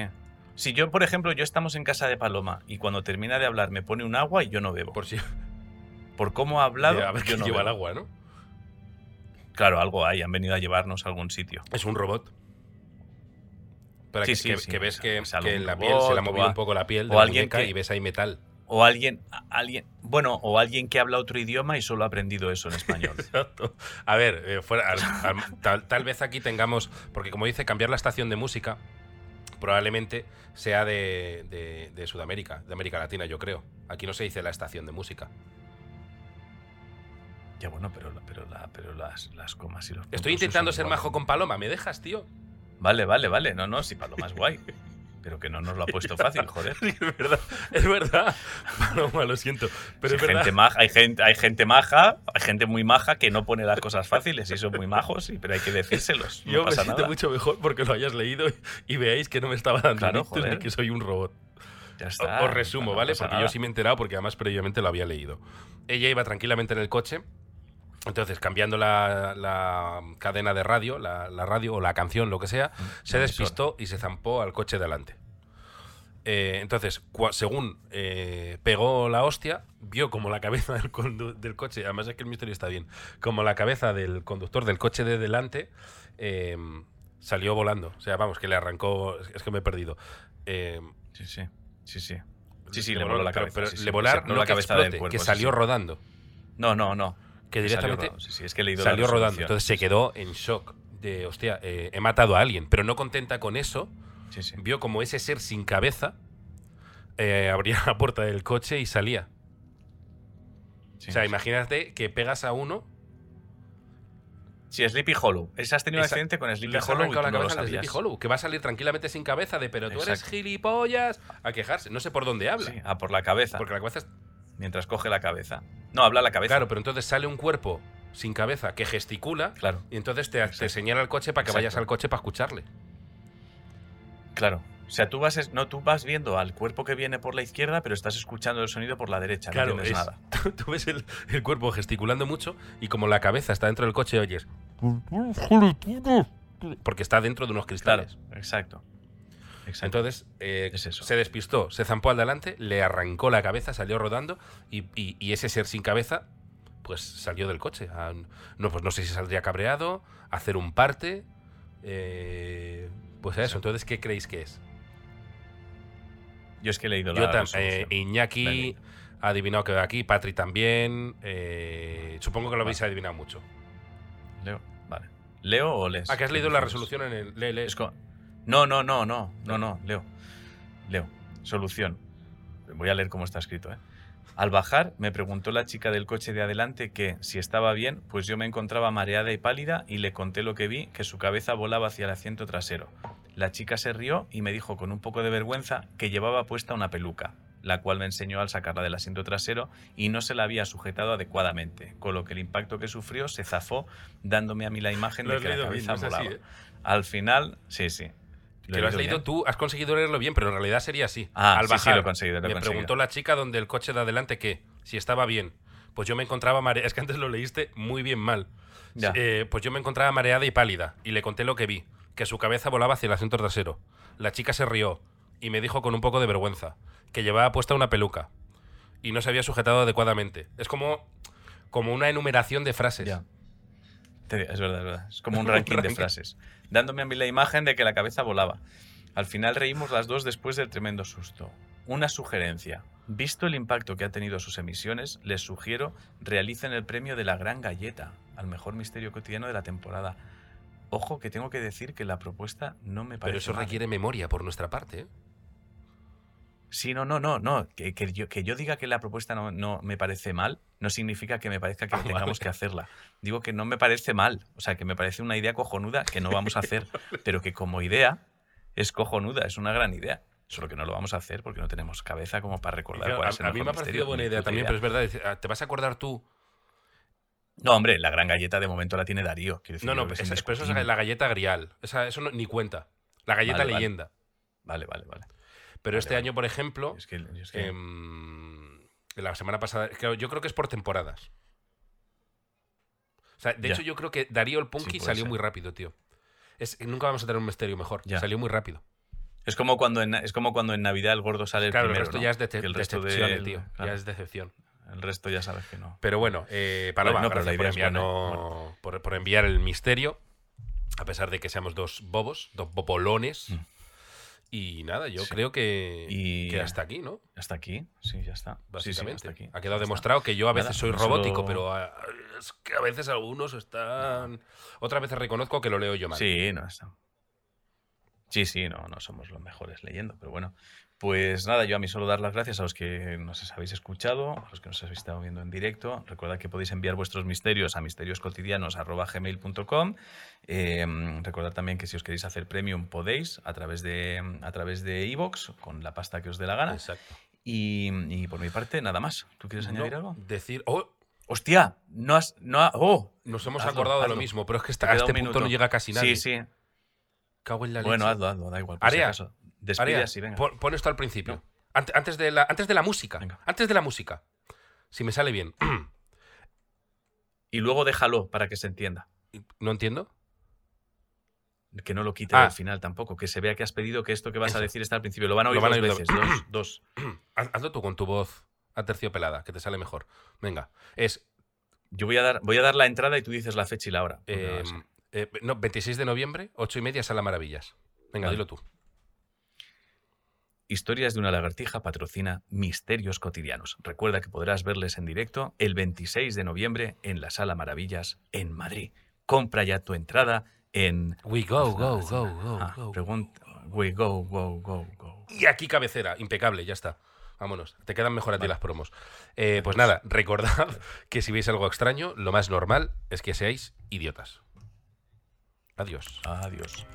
Si yo, por ejemplo, yo estamos en casa de Paloma y cuando termina de hablar me pone un agua y yo no bebo. Por si Por cómo ha hablado, a ver yo no lleva el agua, ¿no? Claro, algo hay, han venido a llevarnos a algún sitio. Es un robot. Para Sí, que, sí, que- sí, que ves es- que, que la piel se le ha robot, movido o a- un poco la piel de o la alguien muñeca y ves ahí metal. O alguien, alguien, bueno, o alguien que habla otro idioma y solo ha aprendido eso en español. [LAUGHS] Exacto. A ver, eh, fuera- al- al- tal, tal vez aquí tengamos, porque como dice, cambiar la estación de música probablemente sea de, de- de Sudamérica, de América Latina, yo creo. Aquí no se dice la estación de música. Ya bueno, pero, pero, la, pero las, las comas y los Estoy intentando ser majo con Paloma, ¿me dejas, tío? Vale, vale, vale. No, no, si Paloma es guay. Pero que no nos lo ha puesto fácil, joder. [LAUGHS] Es verdad, es verdad. Paloma, lo siento. Pero hay, es verdad. gente maja, hay, gente, hay gente maja, hay gente muy maja que no pone las cosas fáciles y son muy majos, sí, pero hay que decírselos. No Yo me pasa siento nada. mucho mejor porque lo hayas leído y, y veáis que no me estaba dando Claro, ictus ni joder. que soy un robot. Ya está. Os resumo, no ¿vale? Porque nada. yo sí me he enterado porque además previamente lo había leído. Ella iba tranquilamente en el coche, entonces cambiando la, la cadena de radio, la, la radio o la canción, lo que sea, se la despistó y se zampó al coche delante. Eh, entonces, según eh, pegó la hostia, vio como la cabeza [LAUGHS] del, del coche, además es que el misterio está bien, como la cabeza del conductor del coche de delante eh, salió volando. O sea, vamos, que le arrancó, es que me he perdido. Sí, sí. Sí, sí. Sí, sí, le voló la cabeza. pero sí, sí, le volar, no la que cabeza del explote, cuerpo. que salió sí. rodando. No, no, no. Que salió directamente rodando. Sí, sí, es que he leído la salió rodando. Entonces se quedó en shock de, hostia, eh, he matado a alguien. Pero no contenta con eso, vio como ese ser sin cabeza eh, abría la puerta del coche y salía. O sea, imagínate que pegas a uno, Sí, Sleepy Hollow. Has tenido un accidente con Sleepy Hollow y arrancado tú la no lo cabeza al sabías. Sleepy Hollow, que va a salir tranquilamente sin cabeza de pero tú eres gilipollas a quejarse. No sé por dónde habla. Sí, a por la cabeza. Porque la cabeza es Mientras coge la cabeza. No, habla la cabeza. Claro, pero entonces sale un cuerpo sin cabeza que gesticula Claro, y entonces te, te señala el coche para que Exacto. vayas al coche para escucharle. claro. O sea, tú vas, no, tú vas viendo al cuerpo que viene por la izquierda, pero estás escuchando el sonido por la derecha. Claro, no entiendes es- nada. [LAUGHS] Tú, ves el, el cuerpo gesticulando mucho y como la cabeza está dentro del coche oyes porque está dentro de unos Claro, cristales. exacto. Exacto. Entonces eh, Es eso. se despistó, se zampó al delante, le arrancó la cabeza, salió rodando y, y- y ese ser sin cabeza pues salió del coche. A- no, pues no sé si saldría cabreado, a hacer un parte. eh, pues a eso. Exacto. Entonces, ¿qué creéis que es? Yo es que he leído Yo la eh, Iñaki ha adivinado que va aquí, Patri también. eh, supongo que lo habéis adivinado mucho. Leo, vale. ¿Leo o lees? Ah, que has ¿Qué leído la resolución en el. Lee, lee. Es co- No, no, no, no, no, no, Leo. Leo. Solución. Voy a leer cómo está escrito, ¿eh? Al bajar, me preguntó la chica del coche de adelante que, si estaba bien, pues yo me encontraba mareada y pálida y le conté lo que vi, que su cabeza volaba hacia el asiento trasero. La chica se rió y me dijo con un poco de vergüenza que llevaba puesta una peluca, la cual me enseñó al sacarla del asiento trasero y no se la había sujetado adecuadamente, con lo que el impacto que sufrió se zafó, dándome a mí la imagen Lo de que la bien, cabeza no es así, volaba. ¿eh? Al final, sí, sí. Que lo has leído bien. tú, has conseguido leerlo bien, pero en realidad sería así. Ah, Al sí, sí, bajar, lo he conseguido, lo he me conseguido. preguntó la chica donde el coche de adelante que si estaba bien. Pues yo me encontraba mareada. [LAUGHS] Es que antes lo leíste muy bien mal. Ya. Eh, pues yo me encontraba mareada y pálida y le conté lo que vi, que su cabeza volaba hacia el asiento trasero. La chica se rió y me dijo con un poco de vergüenza que llevaba puesta una peluca y no se había sujetado adecuadamente. Es como, como una enumeración de frases. Ya. Te- Es verdad, es verdad. Es como un [LAUGHS] ranking de frases. Dándome a mí la imagen de que la cabeza volaba. Al final reímos las dos después del tremendo susto. Una sugerencia. Visto el impacto que ha tenido sus emisiones, les sugiero realicen el premio de la gran galleta al mejor misterio cotidiano de la temporada. Ojo que tengo que decir que la propuesta no me parece Pero eso mal. requiere memoria por nuestra parte. ¿eh? Sí, no, no, no, no. Que, que yo, que yo diga que la propuesta no, no me parece mal no significa que me parezca que Ah, tengamos vale. que hacerla. Digo que no me parece mal. O sea, que me parece una idea cojonuda que no vamos a hacer, [LAUGHS] pero que como idea es cojonuda, es una gran idea. Solo que no lo vamos a hacer porque no tenemos cabeza como para recordar Claro, cuál es el a mí me ha parecido buena idea también, idea. pero es verdad. ah, ¿Te vas a acordar tú? No, hombre, la gran galleta de momento la tiene Darío. decir, No, no, es pero eso es la galleta grial. Esa- eso no- ni cuenta. La galleta Vale, vale. leyenda. Vale, vale, vale. Pero Vale, este vale. año, por ejemplo, Es que, es que- em, la semana pasada, yo creo que es por temporadas. O sea, de Ya. hecho, yo creo que Darío el Punky Sí, salió ser. muy rápido, tío. Es, nunca vamos a tener un misterio mejor. Ya. Salió muy rápido. es como cuando en, es como cuando en Navidad el gordo sale el claro, primero, el resto ¿no? ya es el decepción, tío. claro, Ya es decepción. El resto ya sabes que no. Pero bueno, eh, Paloma, no, gracias por enviar el misterio, a pesar de que seamos dos bobos, dos bobolones. Mm. Y nada, yo Sí. creo que, Y- que hasta aquí, ¿no? Hasta aquí, sí, ya está. Sí, sí, Básicamente. aquí. ha quedado está. demostrado que yo a Nada, veces soy robótico, pero a- es que a veces algunos están... Otras veces reconozco que lo leo yo mal. Sí, no está. Sí, sí, no, no somos los mejores leyendo, pero bueno. Pues nada, yo a mí solo dar las gracias a los que nos habéis escuchado, a los que nos habéis estado viendo en directo. Recordad que podéis enviar vuestros misterios a misterioscotidianos.gmail.com. Eh, recordad también que si os queréis hacer premium podéis a través de a través de iVoox, con la pasta que os dé la gana. Exacto. Y, y por mi parte, nada más. ¿Tú quieres añadir No, algo? Decir... ¡Oh! ¡Hostia! No has. No ha- ¡Oh! Nos hemos Hazlo, acordado de lo mismo, pero es que Te está, queda a este un punto no llega casi nadie. Sí, sí. Cago en la Bueno, leche. hazlo, hazlo, da igual. por si acaso. Despide Area, así, venga. pon, pon esto al principio. Ante- Antes, de la, antes de la música. Venga. Antes de la música. Si me sale bien. [CLEARS THROAT] Y luego déjalo para que se entienda. ¿No entiendo? Que no lo quite Ah. al final tampoco. Que se vea que has pedido que esto que vas a decir está al principio. Lo van a Lo oír a dos oír veces. dos- Dos, [CLEARS THROAT] dos. Haz- Hazlo tú con tu voz aterciopelada, que te sale mejor. Venga. Es Yo voy a, dar, voy a dar la entrada y tú dices la fecha y la hora. no eh, la sé. eh, no, 26 de noviembre, 8 y media, Sala Maravillas. Venga, Vale. dilo tú. Historias de una lagartija patrocina Misterios Cotidianos. Recuerda que podrás verles en directo el 26 de noviembre en la Sala Maravillas en Madrid. Compra ya tu entrada en... We go, pues go, go, Ah, go. pregunta- We go, go, go, go. Y aquí cabecera, impecable, ya está. Vámonos, te quedan mejor a ti las promos. Eh, pues nada, recordad [LAUGHS] que si veis algo extraño, lo más normal es que seáis idiotas. Adiós. Adiós.